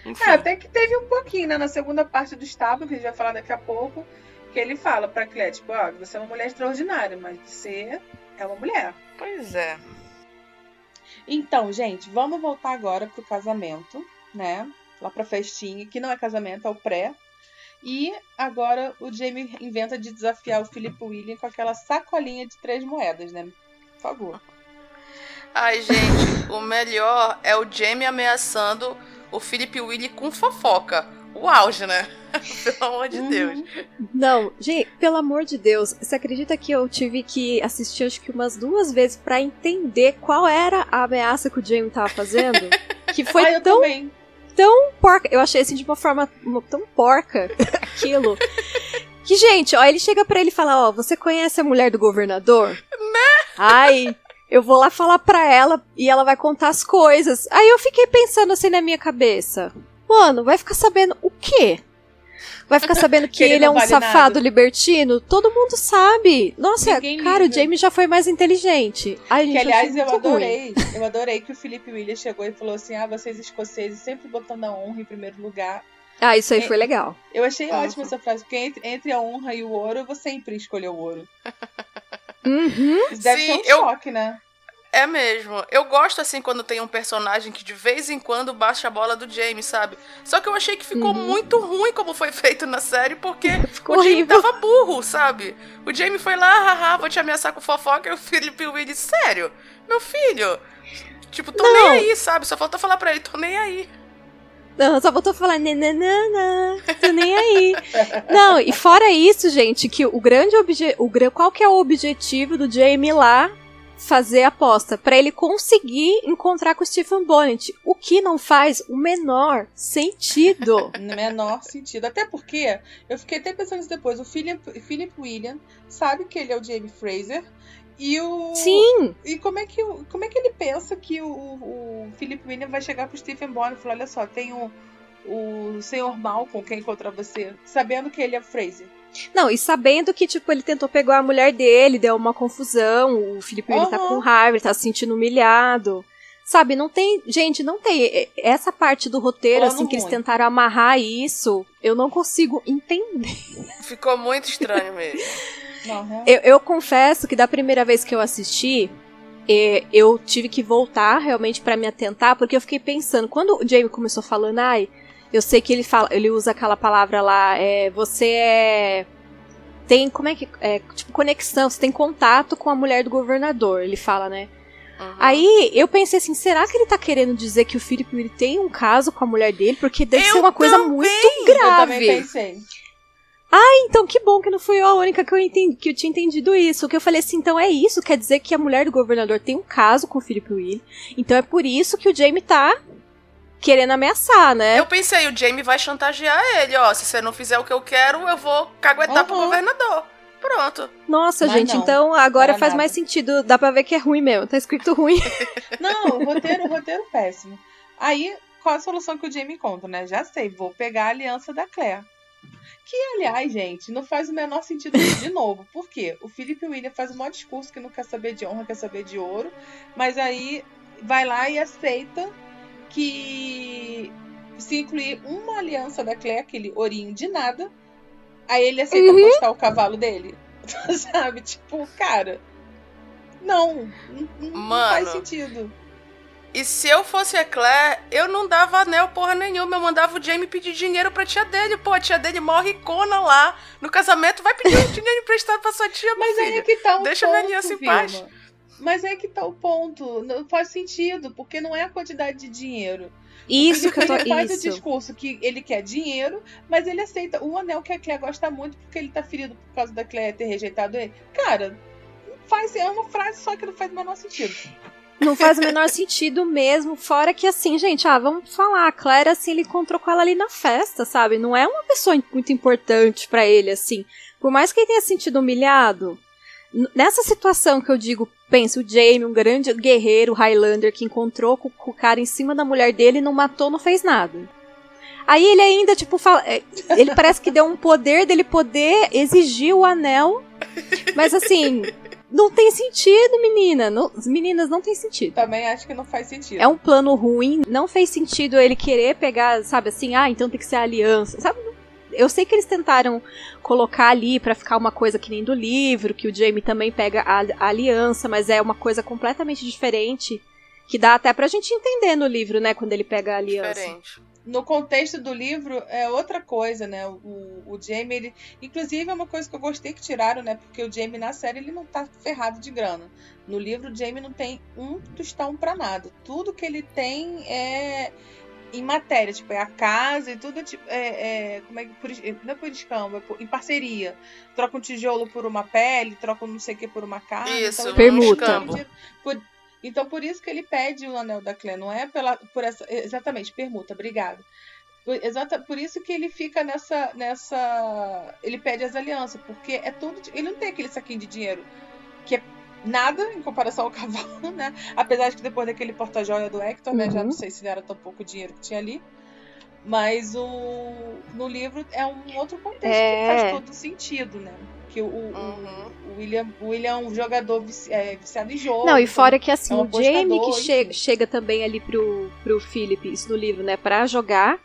Enfim. É, até que teve um pouquinho, né? Na segunda parte do estábulo, que a gente vai falar daqui a pouco, que ele fala pra Claire, tipo, ó, você é uma mulher extraordinária, mas você é uma mulher. Pois é. Então, gente, vamos voltar agora pro casamento, né? Lá pra festinha, que não é casamento, é o pré. E agora o Jamie inventa de desafiar o Philip William com aquela sacolinha de três moedas, né? Por favor. Ai, gente, o melhor é o Jamie ameaçando o Philip Willy com fofoca. O auge, né? Pelo amor de Deus. Não, gente, pelo amor de Deus, você acredita que eu tive que assistir acho que umas duas vezes pra entender qual era a ameaça que o Jamie tava fazendo? Que foi ah, eu tão, também. tão porca. Eu achei assim de uma forma tão porca aquilo. Que, gente, ó, ele chega pra ele e fala, ó, você conhece a mulher do governador? Né? Ai, eu vou lá falar pra ela e ela vai contar as coisas. Aí eu fiquei pensando assim na minha cabeça. Mano, vai ficar sabendo o quê? Vai ficar sabendo que, Que ele ele, é um vale safado nada. libertino? Todo mundo sabe. Nossa, Ninguém cara, liga. o Jamie já foi mais inteligente. Ai, gente, Que aliás eu muito ruim. adorei. Eu adorei que o Felipe Williams chegou e falou assim: ah, vocês escoceses sempre botando a honra em primeiro lugar. Ah, isso aí É, foi legal. Eu achei Uhum. ótima essa frase, porque entre, entre a honra e o ouro, eu vou sempre escolher o ouro. Uhum. Isso deve Sim, ser um eu- choque, né? É mesmo. Eu gosto assim quando tem um personagem que de vez em quando baixa a bola do Jamie, sabe? Só que eu achei que ficou Uhum. muito ruim como foi feito na série, porque Ficou o Jamie horrível. tava burro, sabe? O Jamie foi lá, haha, vou te ameaçar com fofoca, e o Philip Willis, sério? Meu filho? Tipo, tô Não. nem aí, sabe? Só falta falar pra ele, tô nem aí. Não, só voltou a falar nananana, tô nem aí. Não, e fora isso, gente, que o grande objetivo, qual que é o objetivo do Jamie lá fazer aposta? Pra ele conseguir encontrar com o Stephen Bonnet, o que não faz o menor sentido. No menor sentido. Até porque, eu fiquei até pensando isso depois, o Philip, Philip William sabe que ele é o Jamie Fraser. E o. Sim, E como é que, como é que ele pensa que o, o Philip William vai chegar pro Stephen Bonnet e falar: olha só, tem o, o senhor Malcolm quer encontrar você, sabendo que ele é Fraser. Não, e sabendo que, tipo, ele tentou pegar a mulher dele, deu uma confusão, o Felipe ele tá com raiva, ele tá se sentindo humilhado. Sabe, não tem. Gente, não tem. Essa parte do roteiro, Plano assim, que eles ruim. tentaram amarrar isso, eu não consigo entender. Ficou muito estranho mesmo. Não? Eu, eu confesso que da primeira vez que eu assisti, eu tive que voltar realmente pra me atentar, porque eu fiquei pensando, quando o Jamie começou falando, ai, eu sei que ele fala, ele usa aquela palavra lá, é, você é. Tem, como é que. É, tipo, conexão, você tem contato com a mulher do governador, ele fala, né? Uhum. Aí eu pensei assim, será que ele tá querendo dizer que o Philip Willy tem um caso com a mulher dele? Porque deve Eu ser uma coisa também! muito Eu também grave. pensei. Então, que bom que não fui eu a única que eu, entendi, que eu tinha entendido isso. Que eu falei assim, então é isso, quer dizer que a mulher do governador tem um caso com o Philip Willy. Então é por isso que o Jamie tá querendo ameaçar, né? Eu pensei, o Jamie vai chantagear ele, ó. Se você não fizer o que eu quero, eu vou caguetar pro Uhum. governador. Pronto. Nossa, Mas gente, não, então agora é faz nada. mais sentido. Dá pra ver que é ruim mesmo. Tá escrito ruim. Não, o roteiro, o roteiro péssimo. Aí, qual a solução que o Jamie encontra, né? Já sei, vou pegar a aliança da Claire. Que, aliás, gente, não faz o menor sentido de novo. Por quê? O Philip William faz um maior discurso que não quer saber de honra, quer saber de ouro. Mas aí vai lá e aceita que se incluir uma aliança da Claire, aquele ourinho de nada, aí ele aceita Uhum. postar o cavalo dele. Sabe? Tipo, cara. Não, não, não Mano. faz sentido. E se eu fosse a Claire, eu não dava anel porra nenhuma. Eu mandava o Jamie pedir dinheiro pra tia dele. Pô, a tia dele morre icona lá no casamento. Vai pedir um dinheiro emprestado pra sua tia, Mas aí é que tá o Deixa minha ponto, aliança em Vilma. Mas é que tá o ponto. Não faz sentido, porque não é a quantidade de dinheiro. Isso que eu tô. Ele faz o Isso. discurso que ele quer dinheiro, mas ele aceita o anel que a Claire gosta muito porque ele tá ferido por causa da Claire ter rejeitado ele. Cara, faz, é uma frase só que não faz o menor sentido. Não faz o menor sentido mesmo. Fora que, assim, gente, ah, vamos falar. A Claire, assim, ele encontrou com ela ali na festa, sabe? Não é uma pessoa muito importante pra ele, assim. Por mais que ele tenha se sentido humilhado. Nessa situação que eu digo, pensa, o Jamie, um grande guerreiro Highlander que encontrou com, com o cara em cima da mulher dele, não matou, não fez nada. Aí ele ainda, tipo, fala. é, Ele parece que deu um poder dele poder exigir o anel. Mas assim, não tem sentido, menina. Não- meninas, não tem sentido. Também acho que não faz sentido. É um plano ruim, não fez sentido ele querer pegar, sabe assim, ah, então tem que ser a aliança, sabe? Eu sei que eles tentaram colocar ali pra ficar uma coisa que nem do livro, que o Jamie também pega a, a aliança, mas é uma coisa completamente diferente, que dá até pra gente entender no livro, né, quando ele pega a aliança. Diferente. no contexto do livro é outra coisa, né? O, o Jamie, ele, inclusive é uma coisa que eu gostei que tiraram, né? Porque o Jamie na série ele não tá ferrado de grana. No livro o Jamie não tem um tostão para nada. Tudo que ele tem é em matéria, tipo, é a casa e tudo, tipo, é, é como é que, por, não é por escambo, é por, em parceria. Troca um tijolo por uma pele, troca um não sei o que por uma casa. Isso, então, permuta. Por, então, por isso que ele pede o anel da Clé, não é pela, por essa, exatamente, permuta, obrigado. Exata, por isso que ele fica nessa, nessa, ele pede as alianças, porque é tudo, ele não tem aquele saquinho de dinheiro que é nada em comparação ao cavalo, né? Apesar de que depois daquele porta-joia do Hector, uhum. né? Já não uhum. sei se era tão pouco dinheiro que tinha ali. Mas o, no livro é um outro contexto é... que faz todo sentido, né? Que o, uhum. o, William, o William é um jogador vici, é, viciado em jogo. Não, e fora que assim, é um o Jamie que che chega também ali pro, pro Philip, isso no livro, né? Pra jogar.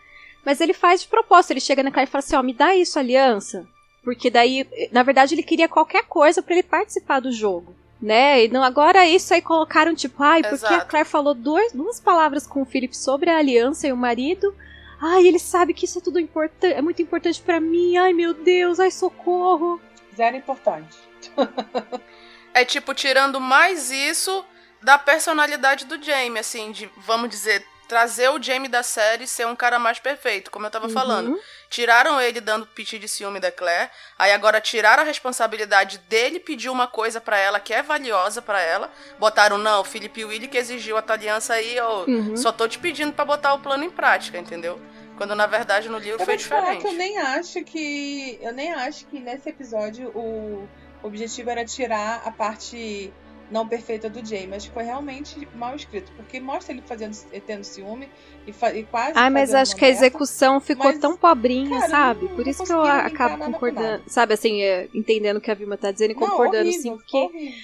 Mas ele faz de propósito, ele chega naquela e fala assim, ó, me dá isso, aliança. Porque daí, na verdade, ele queria qualquer coisa para ele participar do jogo né? E não, agora isso aí colocaram tipo, ai, porque Exato. a Claire falou duas, duas palavras com o Philip sobre a aliança e o marido. Ai, ele sabe que isso é tudo importante, é muito importante para mim. Ai, meu Deus, ai, socorro. Zero importante. é tipo tirando mais isso da personalidade do Jamie, assim, de vamos dizer, trazer o Jamie da série ser um cara mais perfeito, como eu tava uhum. falando. Tiraram ele dando pitch de ciúme da Claire, aí agora tiraram a responsabilidade dele pedir uma coisa para ela que é valiosa para ela. Botaram, não, o Felipe Willy que exigiu a tua aliança aí, eu uhum. só tô te pedindo para botar o plano em prática, entendeu? Quando na verdade no livro eu foi diferente. que eu nem acho que. Eu nem acho que nesse episódio o objetivo era tirar a parte não perfeita do Jay, mas foi realmente mal escrito, porque mostra ele fazendo, tendo ciúme e, e quase. Ah, mas acho que a execução ficou mas, tão pobrinha, cara, sabe? Por isso que eu acabo concordando, sabe, assim, é, entendendo o que a Vilma tá dizendo e concordando, horrível, assim, porque.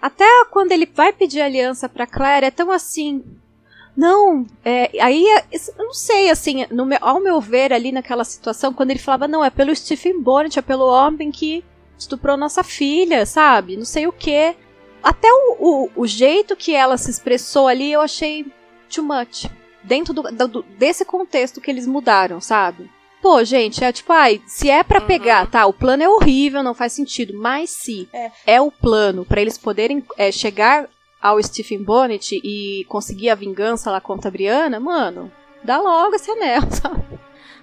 Até quando ele vai pedir aliança pra Claire, é tão assim. Não, é, aí eu não sei, assim, no meu, ao meu ver ali naquela situação, quando ele falava, não, é pelo Stephen Bonnet, é pelo homem que estuprou nossa filha, sabe? Não sei o que até o, o, o, jeito que ela se expressou ali eu achei too much. Dentro do, do, desse contexto que eles mudaram, sabe? Pô, gente, é tipo, ai, se é para uhum. pegar, tá, o plano é horrível, não faz sentido, mas se é, é o plano para eles poderem é, chegar ao Stephen Bonnet e conseguir a vingança lá contra a Brianna, mano, dá logo esse anel, sabe?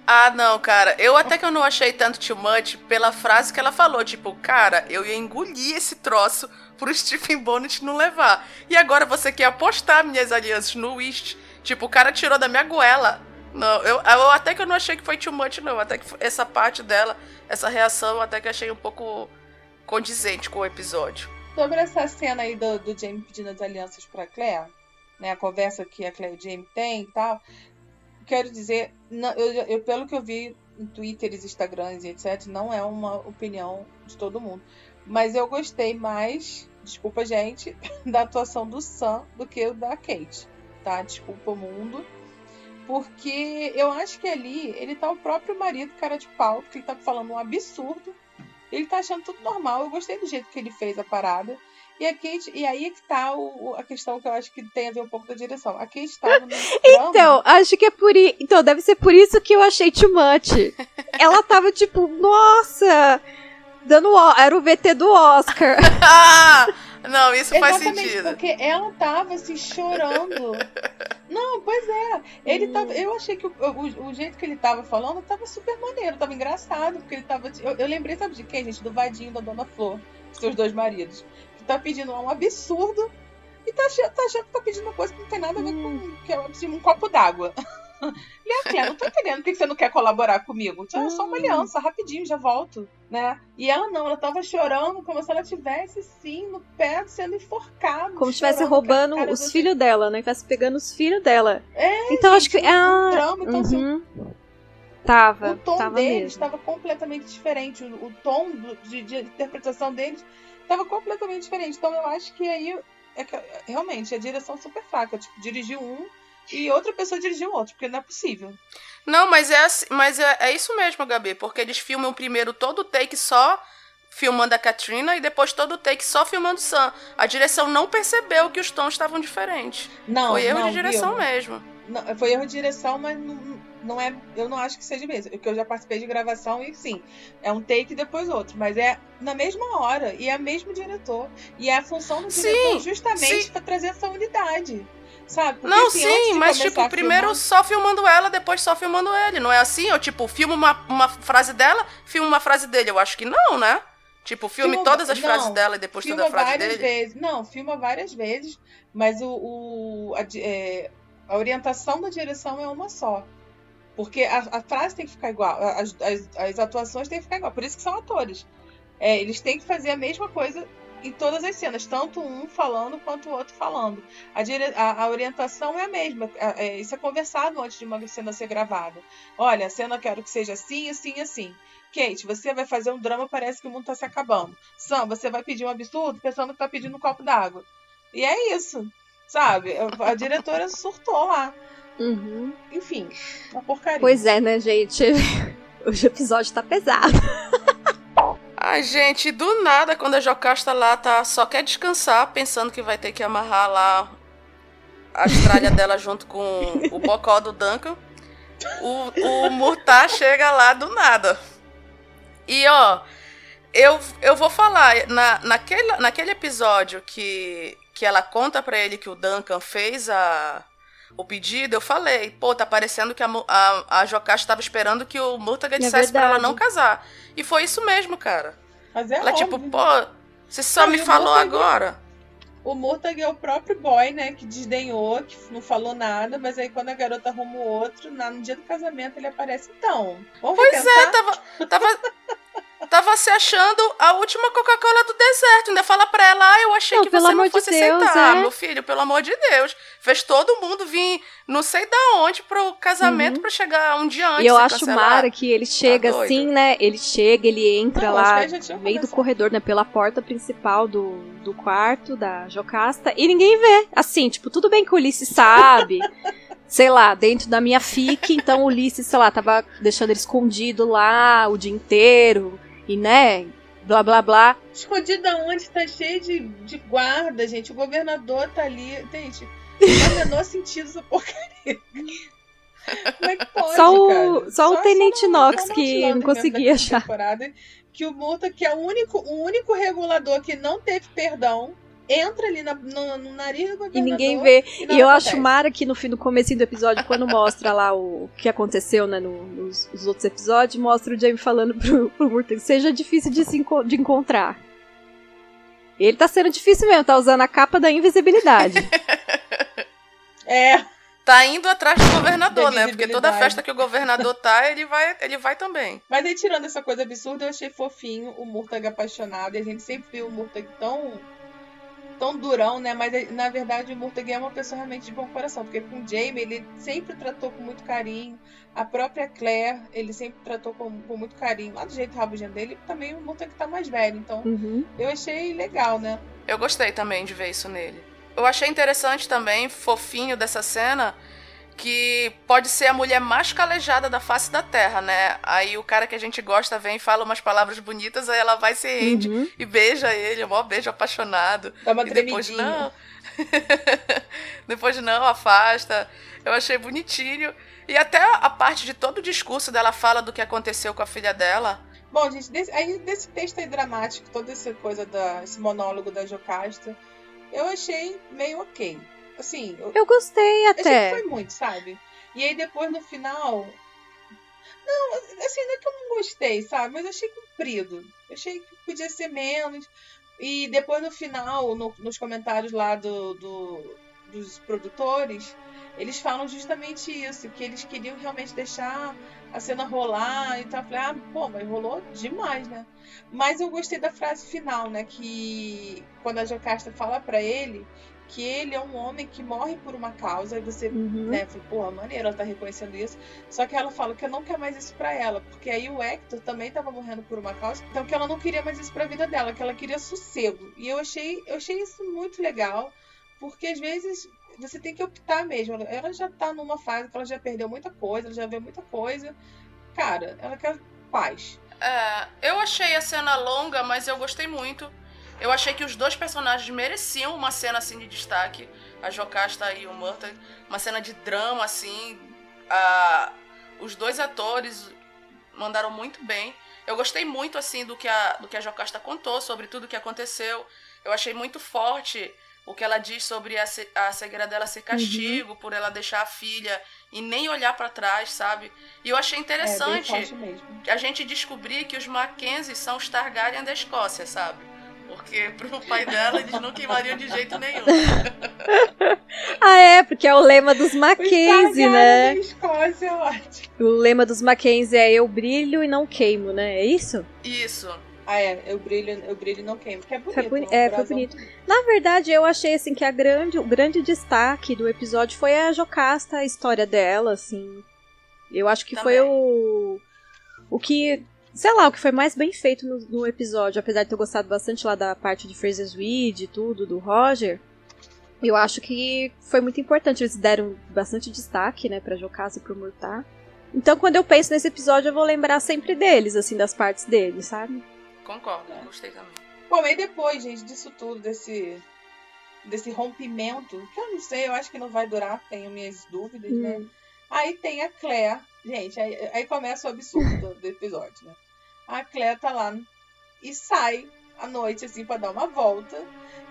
Ah, não, cara. Eu até que eu não achei tanto too much pela frase que ela falou. Tipo, cara, eu ia engolir esse troço pro Stephen Bonnet não levar. E agora você quer apostar minhas alianças no Wish? Tipo, o cara tirou da minha goela. Não, eu, eu até que eu não achei que foi too much, não. Até que essa parte dela, essa reação, eu até que achei um pouco condizente com o episódio. Sobre essa cena aí do, do Jamie pedindo as alianças pra Claire, né? A conversa que a Claire e o Jamie têm e tal. Quero dizer, não, eu, eu, pelo que eu vi em Twitters, Instagrams e etc., não é uma opinião de todo mundo. Mas eu gostei mais, desculpa, gente, da atuação do Sam do que da Kate, tá? Desculpa o mundo. Porque eu acho que ali ele tá o próprio marido, cara de pau, porque ele tá falando um absurdo. Ele tá achando tudo normal. Eu gostei do jeito que ele fez a parada. E a Kate, e aí é que tá o, a questão que eu acho que tem a ver um pouco da direção. A Kate tava no Então, acho que é por isso. Então, deve ser por isso que eu achei too much. Ela tava tipo, nossa, dando era o VT do Oscar. Não, isso Exatamente, faz sentido. Porque ela tava assim chorando. Não, pois é. Ele hum. tava. Eu achei que o, o, o, jeito que ele tava falando tava super maneiro, tava engraçado. Porque ele tava. Eu, eu lembrei, sabe de quem, gente? Do Vadinho da Dona Flor, seus dois maridos. Tá pedindo um absurdo e tá achando, tá achando que tá pedindo uma coisa que não tem nada a ver hum. com. que é assim, um copo d'água. Leandro, não tô entendendo por que você não quer colaborar comigo. É só uma hum. aliança, rapidinho, já volto, né? E ela não, ela tava chorando como se ela tivesse, sim, no pé sendo enforcada. Como se estivesse roubando cara, os filhos dela, né? Estivesse pegando os filhos dela. É, então gente, acho que. Ah, drama, então, assim, uhum. assim, Tava. O tom tava deles mesmo. estava completamente diferente. O, o tom do, de, de, interpretação deles estava completamente diferente. Então eu acho que aí é que, realmente a direção super fraca. Tipo, dirigiu um e outra pessoa dirigir o outro, porque não é possível. Não, mas é, assim, mas é, é isso mesmo, Gabi, porque eles filmam primeiro todo o take só filmando a Katrina e depois todo o take só filmando o Sam. A direção não percebeu que os tons estavam diferentes. Não, Foi erro não, de direção viu? mesmo. Não, foi erro de direção, mas não, não é, eu não acho que seja mesmo. Porque eu já participei de gravação e sim, é um take e depois outro, mas é na mesma hora e é o mesmo diretor e é a função do diretor Sim, justamente para trazer essa unidade. Sabe? Porque, Não, assim, sim, mas tipo, primeiro filmar- só filmando ela, depois só filmando ele. Não é assim? Eu, tipo, filmo uma, uma frase dela, filmo uma frase dele. Eu acho que não, né? Tipo, filme Filma- todas as não, frases dela e depois toda a frase várias dele. vezes. Não, filma várias vezes, mas o, o- a, é, a orientação da direção é uma só. Porque a, a frase tem que ficar igual, as, as, as atuações têm que ficar igual. Por isso que são atores. É, eles têm que fazer a mesma coisa em todas as cenas, tanto um falando quanto o outro falando. A, dire- a- a orientação é a mesma. É- é- isso é conversado antes de uma cena ser gravada. Olha, a cena eu quero que seja assim, assim, assim. Kate, você vai fazer um drama, parece que o mundo tá se acabando. Sam, você vai pedir um absurdo pensando que tá pedindo um copo d'água. E é isso, sabe? A diretora surtou lá. Uhum. Enfim, uma porcaria. Pois é, né, gente? Hoje o episódio tá pesado. Ai, gente, do nada, quando a Jocasta lá tá, só quer descansar, pensando que vai ter que amarrar lá a estralha dela junto com o bocó do Duncan, o, o Murtar chega lá do nada. E, ó, eu, eu vou falar, na, naquele, naquele episódio que, que ela conta pra ele que o Duncan fez a, o pedido, eu falei, pô, tá parecendo que a, a, a Jocasta estava esperando que o Murtaga É dissesse pra ela verdade. não casar. E foi isso mesmo, cara. Mas é Ela, tipo, óbvio. pô, você só Não, me falou Murtaga- agora. O Murtag é o próprio boy, né? Que desdenhou, que não falou nada, mas aí quando a garota arruma o outro, na- no dia do casamento ele aparece. Então, vamos Pois é, tava, tava, tava se achando a última Coca-Cola do deserto. Ainda fala pra ela, ah, eu achei Não, que você não de fosse Deus, aceitar. é. Meu filho, pelo amor de Deus. Fez todo mundo vir não sei da onde pro casamento Uhum. pra chegar um dia antes E eu acho cancelar. mara que ele chega doido. assim, né? Ele chega, ele entra Não, lá no meio do corredor, né? Pela porta principal do, do quarto da Jocasta. E ninguém vê. Assim, tipo, tudo bem que o Ulisses sabe. sei lá, dentro da minha fic, então o Ulisses, sei lá, tava deixando ele escondido lá o dia inteiro. E, né? Blá blá blá. Escondido aonde tá cheio de, de guarda, gente. O governador tá ali. Gente, não faz o menor sentido essa porcaria. Como é que pode, Só o- cara? só o Tenente no- Knox só no que não conseguia achar. que o Multa, que é o único, o único regulador que não teve perdão, entra ali na- no, no nariz do governador. E ninguém vê. nada E eu acontece. acho mara que no fim do comecinho do episódio, quando mostra lá o que aconteceu, né, no- nos, nos outros episódios, mostra o Jamie falando pro, pro Murtag, seja difícil de, se enco- de encontrar. Ele tá sendo difícil mesmo, tá usando a capa da invisibilidade. É, Tá indo atrás do governador, né? Porque toda festa que o governador tá, ele vai, ele vai também. mas aí tirando essa coisa absurda, eu achei fofinho o Murtag apaixonado. E a gente sempre viu o Murtag tão, tão durão, né? Mas na verdade o Murtag é uma pessoa realmente de bom coração. Porque com o Jamie ele sempre tratou com muito carinho. A própria Claire, ele sempre tratou com, com muito carinho. Lá do jeito rabugento dele, também o Murtag tá mais velho. Então Uhum. eu achei legal, né? Eu gostei também de ver isso nele. Eu achei interessante também, fofinho dessa cena, que pode ser a mulher mais calejada da face da Terra, né? Aí o cara que a gente gosta vem e fala umas palavras bonitas, aí ela vai se rende Uhum. e beija ele, um maior beijo apaixonado. Dá uma e depois tremidinha. não. depois não, afasta. Eu achei bonitinho. E até a parte de todo o discurso dela fala do que aconteceu com a filha dela. Bom, gente, desse, aí desse texto aí dramático, toda essa coisa da esse monólogo da Jocasta, eu achei meio ok. Assim, eu, Eu gostei achei que até. foi muito, sabe? E aí depois no final. Não, assim, não é que eu não gostei, sabe? Mas eu achei comprido. Achei que podia ser menos. E depois no final, no- nos comentários lá do, do- dos produtores, eles falam justamente isso, que eles queriam realmente deixar a cena rolar e tal. Eu falei, ah, pô, mas rolou demais, né? Mas eu gostei da frase final, né? Que quando a Jocasta fala pra ele que ele é um homem que morre por uma causa, e você Uhum. né? Falei, porra, maneiro, ela tá reconhecendo isso. Só que ela fala que não quer mais isso pra ela, porque aí o Hector também tava morrendo por uma causa, então que ela não queria mais isso pra vida dela, que ela queria sossego. E eu achei, eu achei isso muito legal, porque às vezes você tem que optar mesmo. Ela- Ela já tá numa fase que ela já perdeu muita coisa, ela já vê muita coisa. Cara, ela quer paz. É, eu achei a cena longa, mas eu gostei muito. Eu achei que os dois personagens mereciam uma cena assim de destaque. A Jocasta e o Murta. Uma cena de drama, assim. A, os dois atores mandaram muito bem. Eu gostei muito assim do que a do que a Jocasta contou sobre tudo o que aconteceu. Eu achei muito forte o que ela diz sobre a, a cegueira dela ser castigo uhum. por ela deixar a filha e nem olhar para trás, sabe? E eu achei interessante é, a gente descobrir que os Mackenzie são os Targaryen da Escócia, sabe? Porque pro pai dela eles não queimariam de jeito nenhum. ah, é, porque é o lema dos Mackenzie, né? Escócia. O lema dos Mackenzie é eu brilho e não queimo, né? É isso? Isso. Ah, é, eu brilho, eu brilho não queimo, que é bonito. Foi boni é, foi bonito. Na verdade, eu achei assim que a grande, o grande destaque do episódio foi a Jocasta, a história dela, assim. Eu acho que Também. foi o o que, sei lá, o que foi mais bem feito no, no, episódio, apesar de ter gostado bastante lá da parte de Fraser's Weed e tudo do Roger. Eu acho que foi muito importante, eles deram bastante destaque, né, para Jocasta e pro Murtar. Então, quando eu penso nesse episódio, eu vou lembrar sempre deles, assim, das partes deles, sabe? Concordo, gostei também. Bom, aí depois, gente, disso tudo, desse, desse rompimento, que eu não sei, eu acho que não vai durar, tenho minhas dúvidas, né? hum. né? Aí tem a Claire. Gente, aí, aí começa o absurdo do, episódio, né? A Claire tá lá e sai à noite, assim, pra dar uma volta.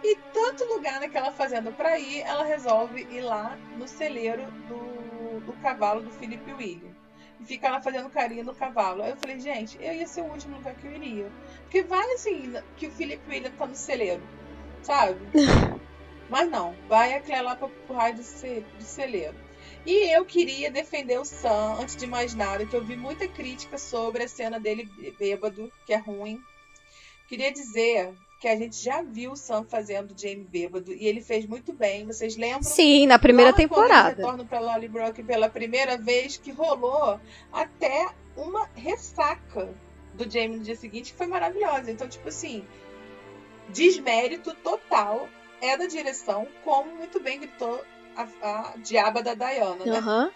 E tanto lugar naquela fazenda pra ir, ela resolve ir lá no celeiro do, do cavalo do Felipe William e fica lá fazendo carinho no cavalo. Aí eu falei, gente, eu ia ser o último lugar que eu iria. Porque vai assim, que o Felipe William tá no celeiro, sabe? Mas não, vai a Clé lá pro, pro raio do, do celeiro. E eu queria defender o Sam, antes de mais nada, que eu vi muita crítica sobre a cena dele bêbado, que é ruim. Queria dizer que a gente já viu o Sam fazendo Jamie bêbado e ele fez muito bem. Vocês lembram? Sim, na primeira Lá temporada. Quando para Lollybrook pela primeira vez, que rolou até uma ressaca do Jamie no dia seguinte, que foi maravilhosa. Então, tipo assim, desmérito total é da direção, como muito bem gritou a, a diaba da Diana, né? Uhum.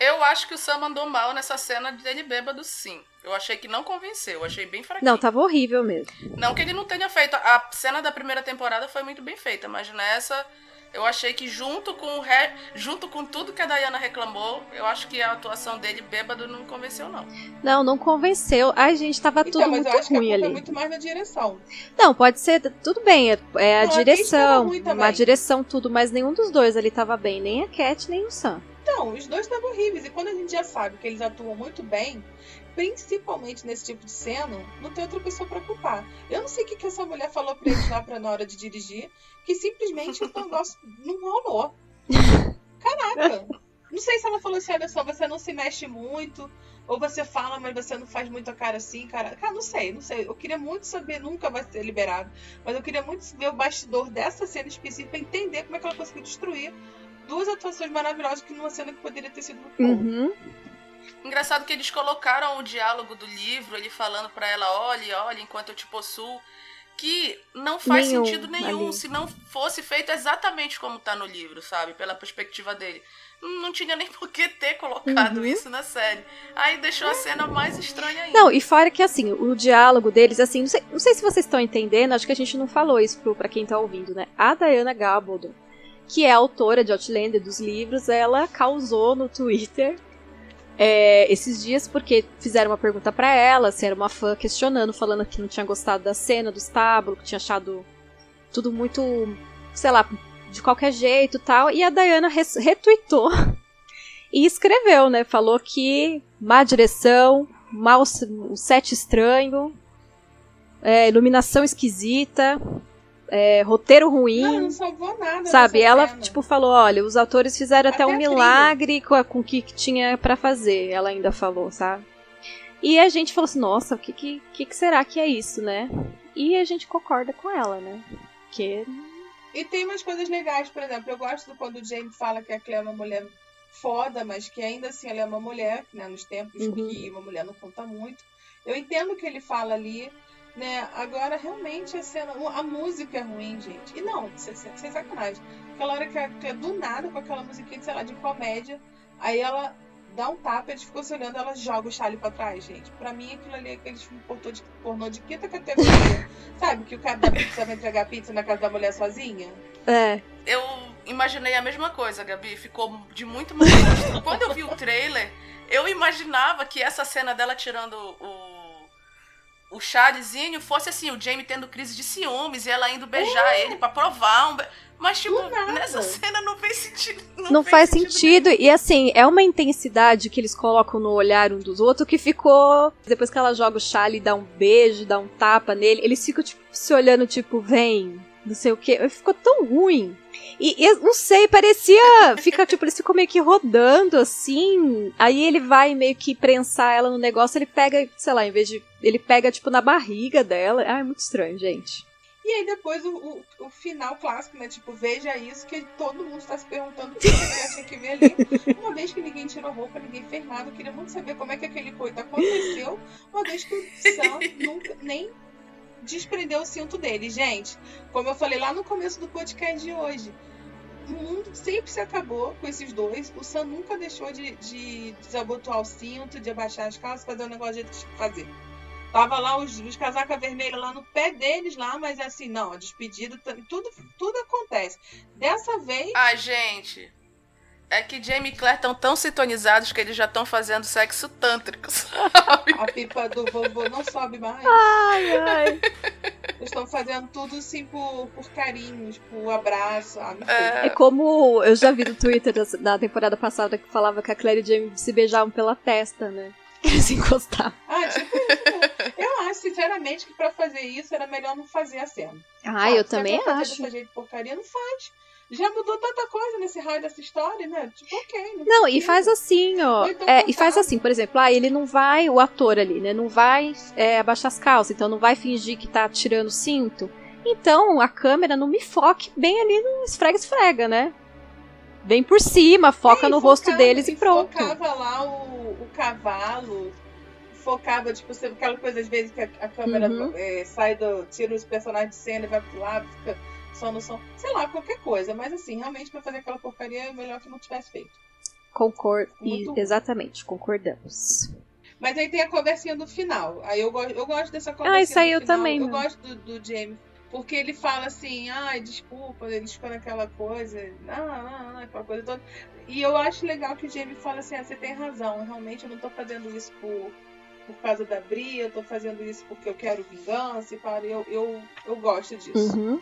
Eu acho que o Sam mandou mal nessa cena dele bêbado, sim. Eu achei que não convenceu, achei bem fraquinho. Não, tava horrível mesmo. Não que ele não tenha feito. A cena da primeira temporada foi muito bem feita, mas nessa eu achei que junto com o re... junto com tudo que a Diana reclamou, eu acho que a atuação dele bêbado não convenceu não. Não, não convenceu. Ai, gente, tava então, tudo muito ruim ali. É muito mais na direção. Não, pode ser, tudo bem, é, é a não, direção, a, a direção tudo, mas nenhum dos dois ali tava bem, nem a Cat, nem o Sam. Então, os dois estavam horríveis. E quando a gente já sabe que eles atuam muito bem, principalmente nesse tipo de cena, não tem outra pessoa para culpar. Eu não sei o que, que essa mulher falou pra eles lá pra, na hora de dirigir, que simplesmente o negócio não rolou. Caraca! Não sei se ela falou assim, olha só, você não se mexe muito, ou você fala, mas você não faz muito a cara assim, cara. Cara, não sei, não sei. Eu queria muito saber, nunca vai ser liberado, mas eu queria muito ver o bastidor dessa cena específica, entender como é que ela conseguiu destruir duas atuações maravilhosas que numa cena que poderia ter sido no uhum. Engraçado que eles colocaram o diálogo do livro, ele falando para ela, olhe, olhe, enquanto eu te possuo, que não faz nenhum, sentido nenhum ali. se não fosse feito exatamente como tá no livro, sabe? Pela perspectiva dele. Não tinha nem por que ter colocado uhum. isso na série. Aí deixou a cena mais estranha ainda. Não, e fora que assim, o diálogo deles, assim, não sei, não sei se vocês estão entendendo, acho que a gente não falou isso para quem tá ouvindo, né? A Diana Gabaldon que é autora de Outlander dos livros, ela causou no Twitter é, esses dias porque fizeram uma pergunta para ela, se era uma fã questionando, falando que não tinha gostado da cena do estábulo, que tinha achado tudo muito, sei lá, de qualquer jeito tal. E a Diana retweetou e escreveu, né? Falou que má direção, mal, um set estranho, é, iluminação esquisita, é, roteiro ruim. Não, não salvou nada. Sabe? Ela, cena. tipo, falou: olha, os autores fizeram até, até um milagre com, com o que tinha para fazer. Ela ainda falou, sabe? E a gente falou assim: nossa, o que, que, que será que é isso, né? E a gente concorda com ela, né? Que. E tem umas coisas legais, por exemplo, eu gosto quando o James fala que a Clea é uma mulher foda, mas que ainda assim ela é uma mulher, né? Nos tempos uhum. que uma mulher não conta muito. Eu entendo o que ele fala ali, né? Agora, realmente, a cena. A música é ruim, gente. E não, sem, sem sacanagem. Aquela hora que é, que é do nada, com aquela musiquinha, sei lá, de comédia, aí ela dá um tapa, eles ficam se olhando, ela joga o chale pra trás, gente. Pra mim, aquilo ali é aquele filme pornô de, pornô de quinta categoria. Sabe? Que o cara da pizza vai entregar pizza na casa da mulher sozinha? É. Eu imaginei a mesma coisa, Gabi. Ficou de muito mau gosto. Quando eu vi o trailer, eu imaginava que essa cena dela tirando o o Charlesinho fosse assim, o Jamie tendo crise de ciúmes e ela indo beijar ele para provar um. Mas, tipo, nessa cena não fez sentido. Não, Não fez faz sentido. E assim, é uma intensidade que eles colocam no olhar um dos outros que ficou. Depois que ela joga o Charlie e dá um beijo, dá um tapa nele, eles ficam, tipo, se olhando, tipo, vem, não sei o quê. Ficou tão ruim. E eu não sei, parecia. Fica, tipo, eles ficam meio que rodando assim. Aí ele vai meio que prensar ela no negócio, ele pega, sei lá, em vez de. Ele pega, tipo, na barriga dela. Ah, é muito estranho, gente. E aí depois o, o, o final clássico, né? Tipo, veja isso que todo mundo está se perguntando o que tinha que ver ali. Uma vez que ninguém tirou roupa, ninguém fez nada, eu queria muito saber como é que aquele coito aconteceu, uma vez que o Sam nunca nem desprendeu o cinto dele. Gente, como eu falei lá no começo do podcast de hoje, o mundo sempre se acabou com esses dois. O Sam nunca deixou de, de desabotoar o cinto, de abaixar as calças, fazer o negócio que fazer. Tava lá os, os casaca vermelha lá no pé deles lá, mas assim, não, a despedida, tudo, tudo acontece. Dessa vez, Ai, gente. É que Jamie e Claire estão tão sintonizados que eles já estão fazendo sexo tântrico, sabe? a pipa do vovô não sobe mais. Ai, ai. Eles estão fazendo tudo assim por, por carinhos, por abraço. Ah. É. É como eu já vi no Twitter da, da temporada passada que falava que a Claire e Jamie se beijavam pela testa, né? Eles se encostavam. Ah, tipo, eu acho, sinceramente, que pra fazer isso era melhor não fazer a cena. Ah, eu também pra fazer acho. Desse jeito de porcaria, não faz. Já mudou tanta coisa nesse raio dessa história, né? Tipo, ok. Não, Não, e faz assim, ó. Então É, e faz assim, por exemplo, ah, ele não vai, o ator ali, né? Não vai é, abaixar as calças, então não vai fingir que tá tirando o cinto. Então a câmera não me foque bem ali no esfrega-esfrega, né? Bem por cima, foca É, no e rosto focava- deles e pronto. Focava lá o, o cavalo, focava, tipo, aquela coisa, às vezes, que a, a câmera Uhum. é, sai do. tira os personagens de cena e vai pro lado, fica só no som. Sei lá, qualquer coisa. Mas assim, realmente, pra fazer aquela porcaria, é melhor que não tivesse feito. Concordo. Muito exatamente, concordamos. Mas aí tem a conversinha do final. Aí eu, gosto eu gosto dessa conversinha. Ah, isso aí do eu final. também, Eu mano. gosto do, do Jamie. Porque ele fala assim, ai, desculpa, eles ficam naquela coisa, não, não, não, aquela coisa toda. E eu acho legal que o Jamie fala assim, ah, você tem razão, realmente eu não tô fazendo isso por, por causa da Bria, eu tô fazendo isso porque eu quero vingança e para, eu, eu, eu gosto disso. Uhum.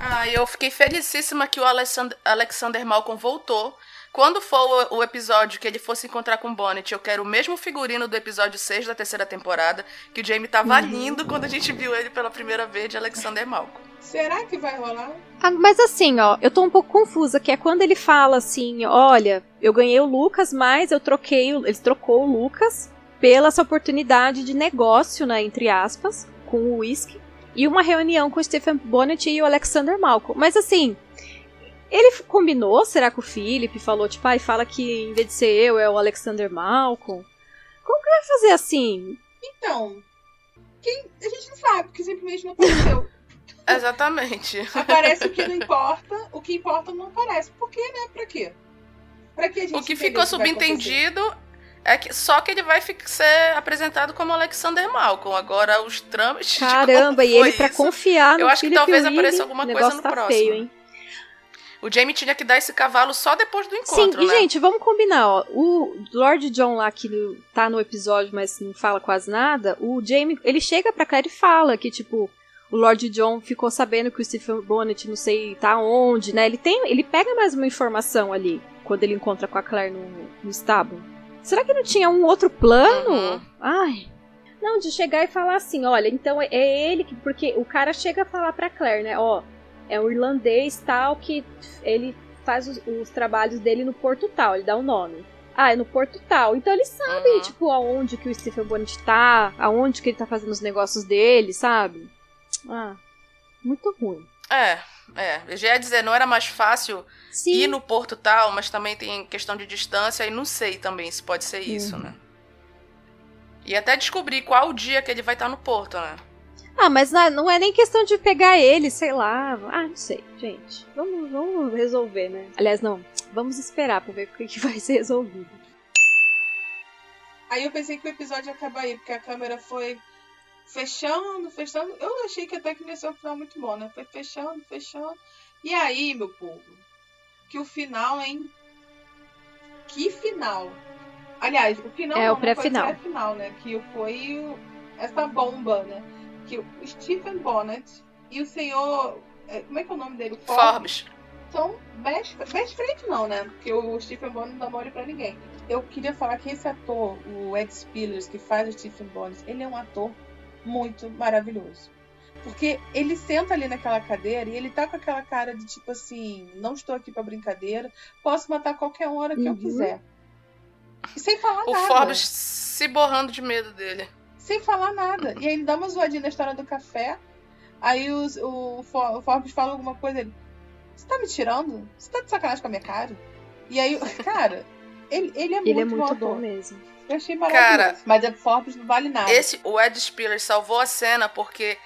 Ah, eu fiquei felicíssima que o Alexander, Alexander Malcolm voltou. Quando for o, o episódio que ele fosse encontrar com o Bonnet, eu quero o mesmo figurino do episódio 6 da terceira temporada, que o Jamie tava lindo quando a gente viu ele pela primeira vez de Alexander Malcolm. Será que vai rolar? Ah, mas assim, ó, eu tô um pouco confusa, que é quando ele fala assim, olha, eu ganhei o Lucas, mas eu troquei, o- ele trocou o Lucas pela essa oportunidade de negócio, né, entre aspas, com o whisky, e uma reunião com o Stephen Bonnet e o Alexander Malcolm. Mas assim, ele combinou, será que o Philip falou, tipo, ai, fala que em vez de ser eu, é o Alexander Malcolm? Como que vai fazer assim? Então, quem, a gente não sabe, porque simplesmente não apareceu. Exatamente. Aparece o que não importa, o que importa não aparece. Por quê, né? Pra quê? Pra que a gente O que ficou subentendido é que só que ele vai ser apresentado como Alexander Malcolm. Agora os trâmites. de Caramba, e ele isso, confiar no Eu acho que Philip talvez Willy, apareça alguma coisa no tá próximo. feio, hein? O Jamie tinha que dar esse cavalo só depois do Sim, encontro, e né? gente, vamos combinar, ó. O Lord John lá, que tá no episódio, mas não fala quase nada, o Jamie, ele chega pra Claire e fala que, tipo, o Lord John ficou sabendo que o Stephen Bonnet não sei tá onde, né? Ele tem. Ele pega mais uma informação ali quando ele encontra com a Claire no, no estábulo. Será que não tinha um outro plano? Uhum. Ai. Não, de chegar e falar assim, olha, então é- é ele que. Porque o cara chega a falar pra Claire, né? Ó, é um irlandês tal que ele faz os, os trabalhos dele no Porto Tal, ele dá o nome. Ah, é no Porto Tal. Então eles sabem, Uhum. tipo, aonde que o Stephen Bonnet tá, aonde que ele tá fazendo os negócios dele, sabe? Ah, muito ruim. É, é. Eu já ia dizer, não era mais fácil Sim. ir no porto tal, mas também tem questão de distância e não sei também se pode ser isso, Uhum. né? E até descobrir qual o dia que ele vai estar no porto, né? Ah, mas não é- não é nem questão de pegar ele, sei lá. Ah, não sei, gente. Vamos, vamos resolver, né? Aliás, não. Vamos esperar pra ver o que que vai ser resolvido. Aí eu pensei que o episódio ia acabar aí, porque a câmera foi fechando, fechando. Eu achei que até que ia ser um final muito bom, né? Foi fechando, fechando. E aí, meu povo, que o final, hein? Que final! Aliás, o final É, não, o foi pré-final. pré-final, né? Que foi o- essa bomba, né? Que o Stephen Bonnet e o senhor. é, Como é que é o nome dele? O Forbes. são best, best friend não, né? Porque o Stephen Bonnet não dá mole pra ninguém. Eu queria falar que esse ator, o Ed Spillers, que faz o Stephen Bonnet, ele é um ator muito maravilhoso. Porque ele senta ali naquela cadeira e ele tá com aquela cara de tipo assim, não estou aqui pra brincadeira, posso matar qualquer hora que eu Uhum. quiser. E sem falar O nada. Forbes se borrando de medo dele. Sem falar nada. E aí ele dá uma zoadinha na história do café. Aí os- o, o Forbes fala alguma coisa ele. Você tá me tirando? Você tá de sacanagem com a minha cara? E aí, cara, ele, ele é muito, Ele é muito bom. mesmo. Eu achei maravilhoso. Cara, Mas a Forbes não vale nada. Esse, o Ed Spiller salvou a cena porque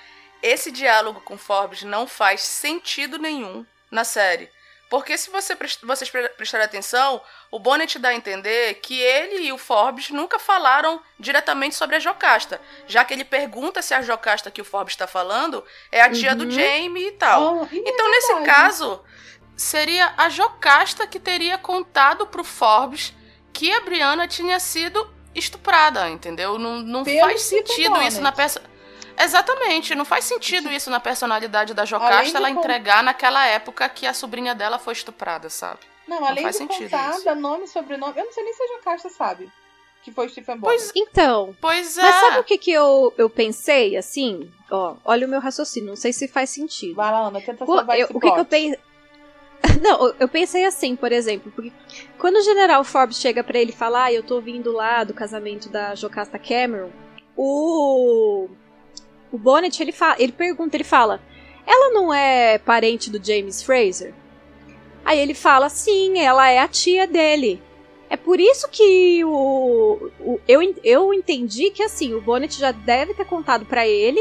esse diálogo com Forbes não faz sentido nenhum na série. Porque se você, vocês pre- prestarem atenção, o Bonnet dá a entender que ele e o Forbes nunca falaram diretamente sobre a Jocasta. Já que ele pergunta se a Jocasta que o Forbes está falando é a tia do Uhum. Jamie e tal. Oh, e é Então, nesse verdade. caso, seria a Jocasta que teria contado pro Forbes que a Brianna tinha sido estuprada, entendeu? Não, não Pelo faz sentido Bonnet. isso na peça. Exatamente, não faz sentido isso na personalidade da Jocasta ela con- entregar naquela época que a sobrinha dela foi estuprada, sabe? Não, além faz de sentido contar, isso. nome e sobrenome. Eu não sei nem se a Jocasta sabe. Que foi Stephen Bonnet. Pois Então, Pois é. mas sabe o que, que eu, eu pensei, assim? Ó, olha o meu raciocínio, não sei se faz sentido. Vai lá, Ana, tenta salvar eu- esse o que, que eu pensei. Não, eu- pensei assim, por exemplo, porque quando o General Forbes chega pra ele falar, ah, eu tô vindo lá do casamento da Jocasta Cameron, o o Bonnet ele fala, ele pergunta, ele fala: "Ela não é parente do James Fraser?" Aí ele fala: "Sim, ela é a tia dele." É por isso que o, o- eu, eu entendi que assim, o Bonnet já deve ter contado pra ele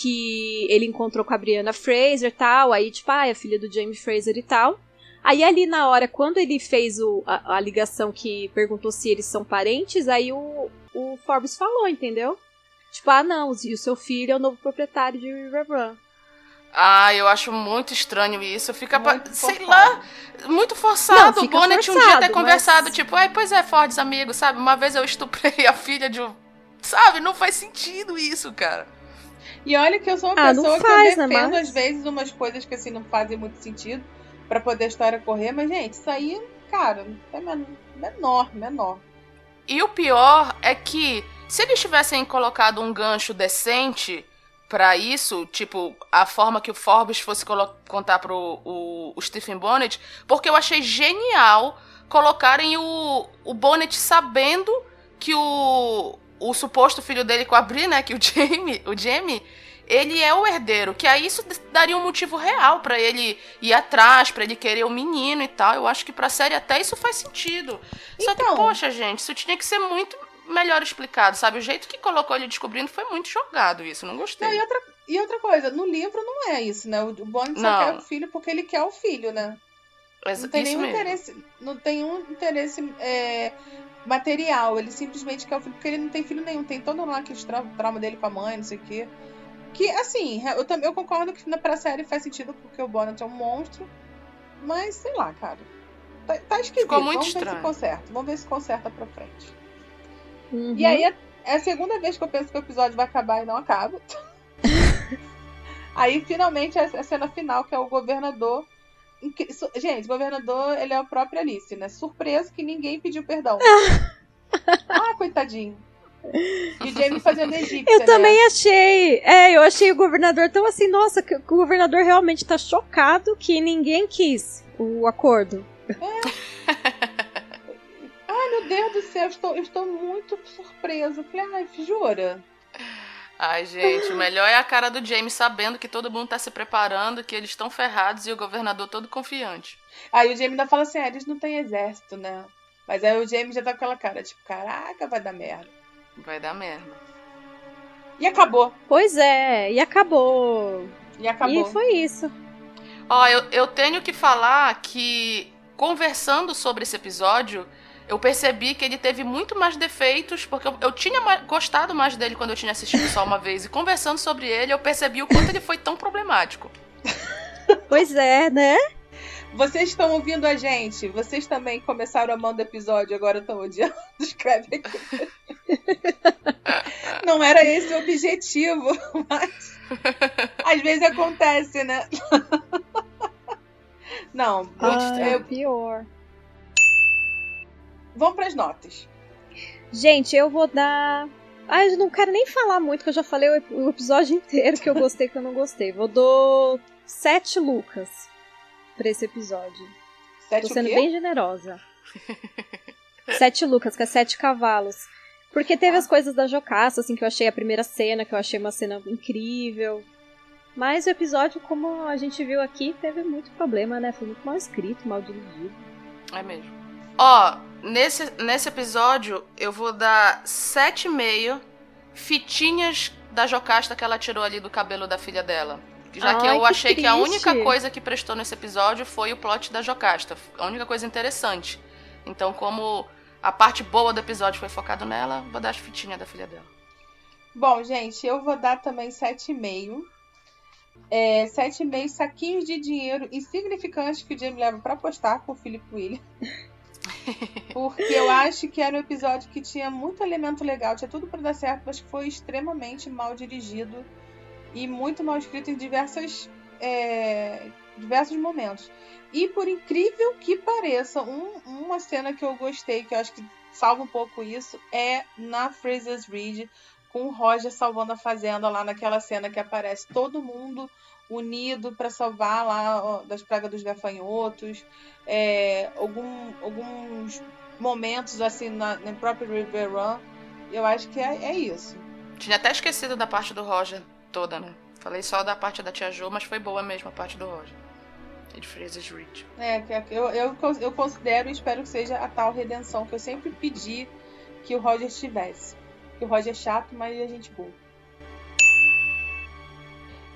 que ele encontrou com a Brianna Fraser e tal, aí tipo, ah, é filha do James Fraser e tal. Aí ali na hora, quando ele fez o, a, a ligação que perguntou se eles são parentes, aí o, o Forbes falou, entendeu? Tipo, ah não, e o seu filho é o novo proprietário de River Run. Ah, eu acho muito estranho isso. Fica, Muito sei forçado. lá, muito forçado. Não, o Bonnet um dia forçado, ter conversado, mas- tipo, ai, pois é, Fordes, amigo, sabe? Uma vez eu estuprei a filha de um. Sabe? Não faz sentido isso, cara. E olha que eu sou uma Ah, pessoa faz, que eu né, defendo mas- às vezes umas coisas que assim não fazem muito sentido pra poder a história correr, mas gente, isso aí, cara, é men- menor, menor. E o pior é que se eles tivessem colocado um gancho decente pra isso, tipo, a forma que o Forbes fosse contar pro o, o Stephen Bonnet, porque eu achei genial colocarem o, o Bonnet sabendo que o, o suposto filho dele com a Bri, né, que o Jamie, o Jamie, ele é o herdeiro, que aí isso daria um motivo real pra ele ir atrás, pra ele querer o menino e tal. Eu acho que pra série até isso faz sentido. Só que, Então. poxa, gente, isso tinha que ser muito melhor explicado, sabe? O jeito que colocou ele descobrindo foi muito jogado isso, não gostei. Não, e outra, e outra coisa, no livro não é isso, né? O Bonnie só Não. quer o filho porque ele quer o filho, né? Ex- Não tem nenhum mesmo. interesse, não tem um interesse é, material. Ele simplesmente quer o filho porque ele não tem filho nenhum. Tem todo lá aquele tra trauma dele com a mãe, não sei o quê. Que, assim, eu também eu concordo que na pra série faz sentido porque o Bonnet é um monstro. Mas, sei lá, cara. Tá, tá esquisito. Ficou muito Vamos ver estranho. se conserta. Vamos ver se conserta pra frente. Uhum. E aí é, é a segunda vez que eu penso que o episódio vai acabar e não acaba. aí finalmente é a cena final, que é o governador. Gente, o governador, ele é o próprio Alice, né? Surpreso que ninguém pediu perdão. ah, coitadinho. E o Jamie fazendo egípcia, Eu né? também achei. É, eu achei o governador tão assim, nossa, que o governador realmente tá chocado que ninguém quis o acordo. Ai, meu Deus do céu, eu estou, eu estou muito surpresa. Eu Falei, ai, jura? Ai, gente, o melhor é a cara do James sabendo que todo mundo tá se preparando, que eles estão ferrados e o governador todo confiante. Aí o Jamie ainda fala assim, ah, eles não têm exército, né? Mas aí o Jamie já tá com aquela cara, tipo, caraca, vai dar merda. Vai dar merda. E acabou. Pois é, e acabou. E acabou. E foi isso. Ó, eu, eu tenho que falar que, conversando sobre esse episódio, eu percebi que ele teve muito mais defeitos, porque eu, eu tinha ma- gostado mais dele quando eu tinha assistido só uma vez. E conversando sobre ele, eu percebi o quanto ele foi tão problemático. Pois é, né? Vocês estão ouvindo a gente? Vocês também começaram amando o episódio, agora estão odiando? Escreve aqui. Não era esse o objetivo, mas às vezes acontece, né? Não, Ah, eu- pior. Vamos para as notas. Gente, eu vou dar. Ah, eu não quero nem falar muito, que eu já falei o ep- o episódio inteiro que eu gostei que eu não gostei. Vou dou sete Lucas pra esse episódio. Sete Tô sendo bem generosa. sete Lucas, que é sete cavalos. Porque teve as coisas da Jocasta, assim, que eu achei a primeira cena, que eu achei uma cena incrível. Mas o episódio, como a gente viu aqui, teve muito problema, né? Foi muito mal escrito, mal dirigido. É mesmo. Ó, nesse, nesse episódio eu vou dar 7,5 fitinhas da Jocasta que ela tirou ali do cabelo da filha dela. Já que Ai, eu que achei que a triste. única coisa que prestou nesse episódio foi o plot da Jocasta. A única coisa interessante. Então, como a parte boa do episódio foi focado nela, vou dar as fitinhas da filha dela. Bom, gente, eu vou dar também 7,5. É, 7,5 saquinhos de dinheiro insignificantes que o Jamie leva pra apostar com o Philip William. Porque eu acho que era um episódio que tinha muito elemento legal, tinha tudo pra dar certo, mas que foi extremamente mal dirigido e muito mal escrito em diversas, é, diversos momentos. E por incrível que pareça, um- uma cena que eu gostei, que eu acho que salva um pouco isso, é na Fraser's Ridge, com o Roger salvando a fazenda lá naquela cena que aparece todo mundo unido para salvar lá das pragas dos gafanhotos, é, algum- alguns momentos assim na, na própria River Run. Eu acho que é, é isso. Tinha até esquecido da parte do Roger toda, né? Falei só da parte da tia Jo, mas foi boa mesmo a parte do Roger. E de Fraser's Ridge. É, que eu, eu, eu considero e espero que seja a tal redenção que eu sempre pedi que o Roger tivesse. Que o Roger é chato, mas a gente boa.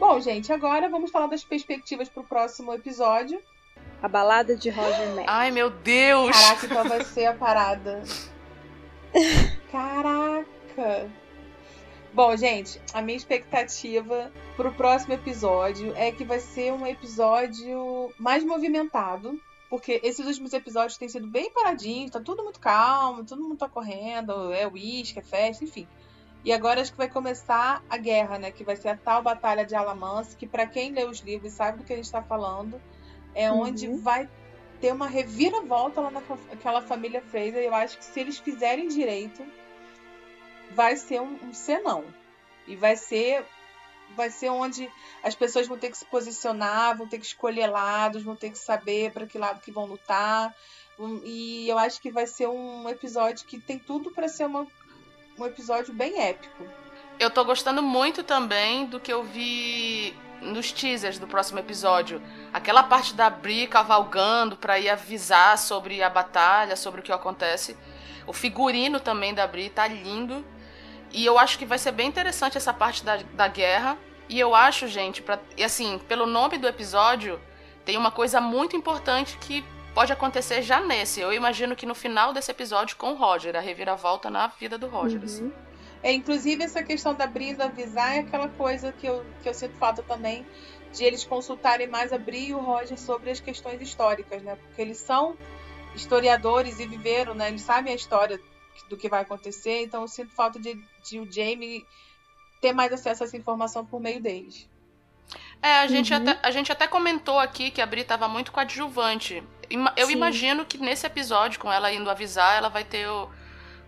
Bom, gente, agora vamos falar das perspectivas pro próximo episódio. A balada de Roger Mack. Ai, meu Deus! Caraca, então vai ser a parada. Caraca! Bom, gente, a minha expectativa pro próximo episódio é que vai ser um episódio mais movimentado. Porque esses últimos episódios têm sido bem paradinhos, tá tudo muito calmo, todo mundo tá correndo, é uísque, é festa, enfim. E agora acho que vai começar a guerra, né? Que vai ser a tal batalha de Alamance, que pra quem lê os livros sabe do que a gente tá falando, é Uhum. onde vai ter uma reviravolta lá naquela família Fraser. E eu acho que se eles fizerem direito, vai ser um, um senão. E vai ser vai ser onde as pessoas vão ter que se posicionar, vão ter que escolher lados, vão ter que saber para que lado que vão lutar. E eu acho que vai ser um episódio que tem tudo para ser uma, um episódio bem épico. Eu tô gostando muito também do que eu vi nos teasers do próximo episódio. Aquela parte da Bri cavalgando pra ir avisar sobre a batalha, sobre o que acontece. O figurino também da Bri tá lindo. E eu acho que vai ser bem interessante essa parte da, da guerra. E eu acho, gente, pra, e assim, pelo nome do episódio, tem uma coisa muito importante que pode acontecer já nesse. Eu imagino que no final desse episódio com o Roger, a reviravolta na vida do Roger. assim. Uhum. É, inclusive, essa questão da Bri avisar é aquela coisa que eu, que eu sinto falta também de eles consultarem mais a Bri e o Roger sobre as questões históricas, né? Porque eles são historiadores e viveram, né? Eles sabem a história do que vai acontecer, então eu sinto falta de, de o Jamie ter mais acesso a essa informação por meio deles. É, a gente, Uhum. até, a gente até comentou aqui que a Bri tava muito coadjuvante. Eu Sim. imagino que nesse episódio, com ela indo avisar, ela vai ter o.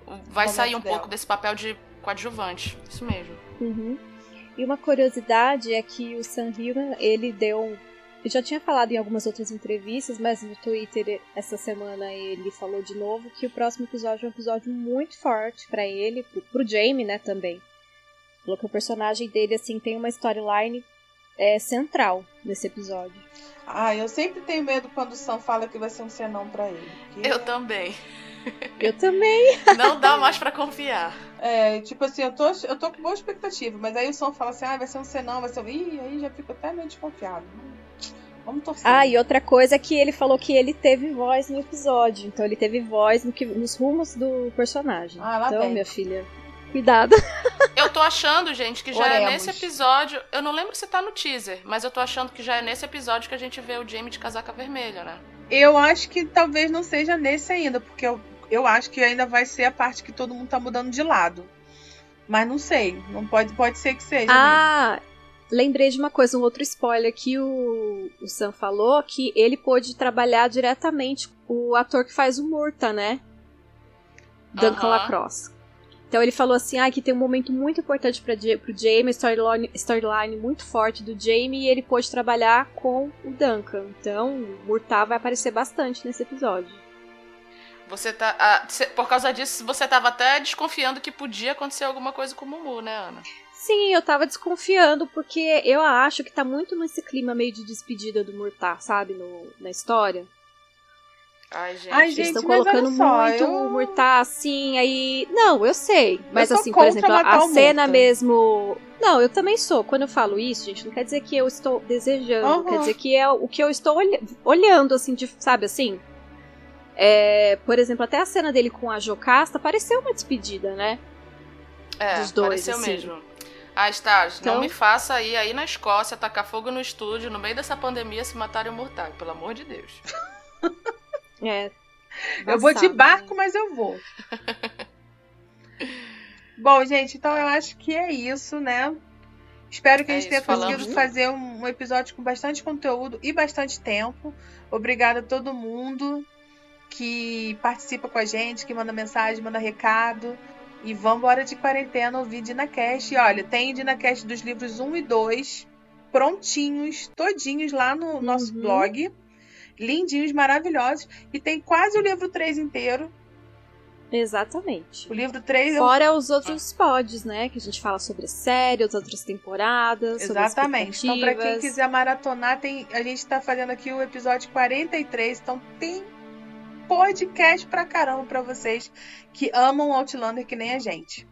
o- vai sair um dela. pouco desse papel de coadjuvante. Isso mesmo. Uhum. E uma curiosidade é que o Sam Heughan, ele deu. Eu já tinha falado em algumas outras entrevistas, mas no Twitter essa semana ele falou de novo que o próximo episódio é um episódio muito forte pra ele, pro, pro Jamie, né, também. Falou que o personagem dele, assim, tem uma storyline é, central nesse episódio. Ah, eu sempre tenho medo quando o Sam fala que vai ser um senão pra ele. porque- Eu também. Eu também. Não dá mais pra confiar. É, tipo assim, eu tô, eu tô com boa expectativa, mas aí o som fala assim, ah, vai ser um senão, vai ser um. Ih, aí já fico até meio desconfiado. Vamos torcer. Ah, e outra coisa é que ele falou que ele teve voz no episódio. Então ele teve voz no que, nos rumos do personagem. Ah, lá então, vem. minha filha, Cuidado. Eu tô achando, gente, que já é Oremos. nesse episódio. Eu não lembro se tá no teaser, mas eu tô achando que já é nesse episódio que a gente vê o Jamie de casaca vermelha, né? Eu acho que talvez não seja nesse ainda, porque eu, eu acho que ainda vai ser a parte que todo mundo tá mudando de lado. Mas não sei. Não pode, pode ser que seja. mesmo. Ah, lembrei de uma coisa, um outro spoiler que o, o Sam falou, que ele pôde trabalhar diretamente com o ator que faz o Murta, né? Duncan Aham. Lacrosse. Então ele falou assim, ah, que tem um momento muito importante para pro Jamie, storyline, storyline muito forte do Jamie, e ele pôde trabalhar com o Duncan. Então, o Murta vai aparecer bastante nesse episódio. Você tá. ah, por causa disso, você tava até desconfiando que podia acontecer alguma coisa com o Mumu, né, Ana? Sim, eu tava desconfiando, porque eu acho que tá muito nesse clima meio de despedida do Murta, sabe, no, na história. Ai, gente. Ai, Eles gente, estão colocando só, muito eu- o Murta assim, aí. Não, eu sei. Mas sou assim, por exemplo, a cena Murta. mesmo. Não, eu também sou. Quando eu falo isso, gente, não quer dizer que eu estou desejando. Aham. Quer dizer que é o que eu estou olha- olhando, assim, de, sabe assim? É, por exemplo, até a cena dele com a Jocasta pareceu uma despedida, né? é, dos dois, pareceu assim. mesmo. Ah, Stars, Então- não me faça ir aí na Escócia, tacar fogo no estúdio, no meio dessa pandemia, se matarem o Murtag, pelo amor de Deus. É. Eu vou de embaçado, barco, né? mas eu vou. Bom, gente, então eu acho que é isso, né? Espero que a É gente tenha conseguido fazer um, um episódio com bastante conteúdo e bastante tempo. Obrigada a todo mundo que participa com a gente, que manda mensagem, manda recado. E vamos embora de quarentena ouvir DinaCast. E olha, tem DinaCast dos livros 1 e 2 prontinhos, todinhos lá no nosso Uhum. blog. Lindinhos, maravilhosos. E tem quase o livro 3 inteiro. Exatamente. O livro 3 é Fora os outros pods, né? Que a gente fala sobre série, as outras temporadas. sobre Exatamente. Então, para quem quiser maratonar, tem, a gente tá fazendo aqui o episódio 43. Então, tem podcast pra caramba pra vocês que amam Outlander que nem a gente.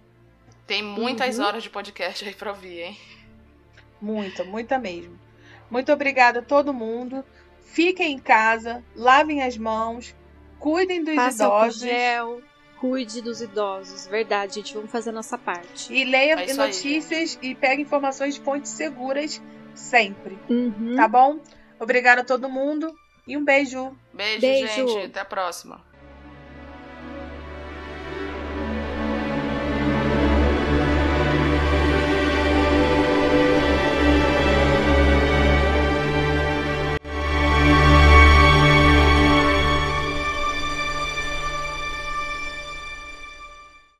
Tem muitas Uhum. horas de podcast aí pra ouvir, hein? Muita, muita mesmo. Muito obrigada a todo mundo. Fiquem em casa, lavem as mãos, cuidem dos álcool idosos gel, cuide dos idosos. Verdade, gente. Vamos fazer a nossa parte. e leia É isso aí, notícias e pegue informações de fontes seguras sempre. Uhum. Tá bom? Obrigada a todo mundo e um beijo. Beijo, Beijo. gente. Até a próxima.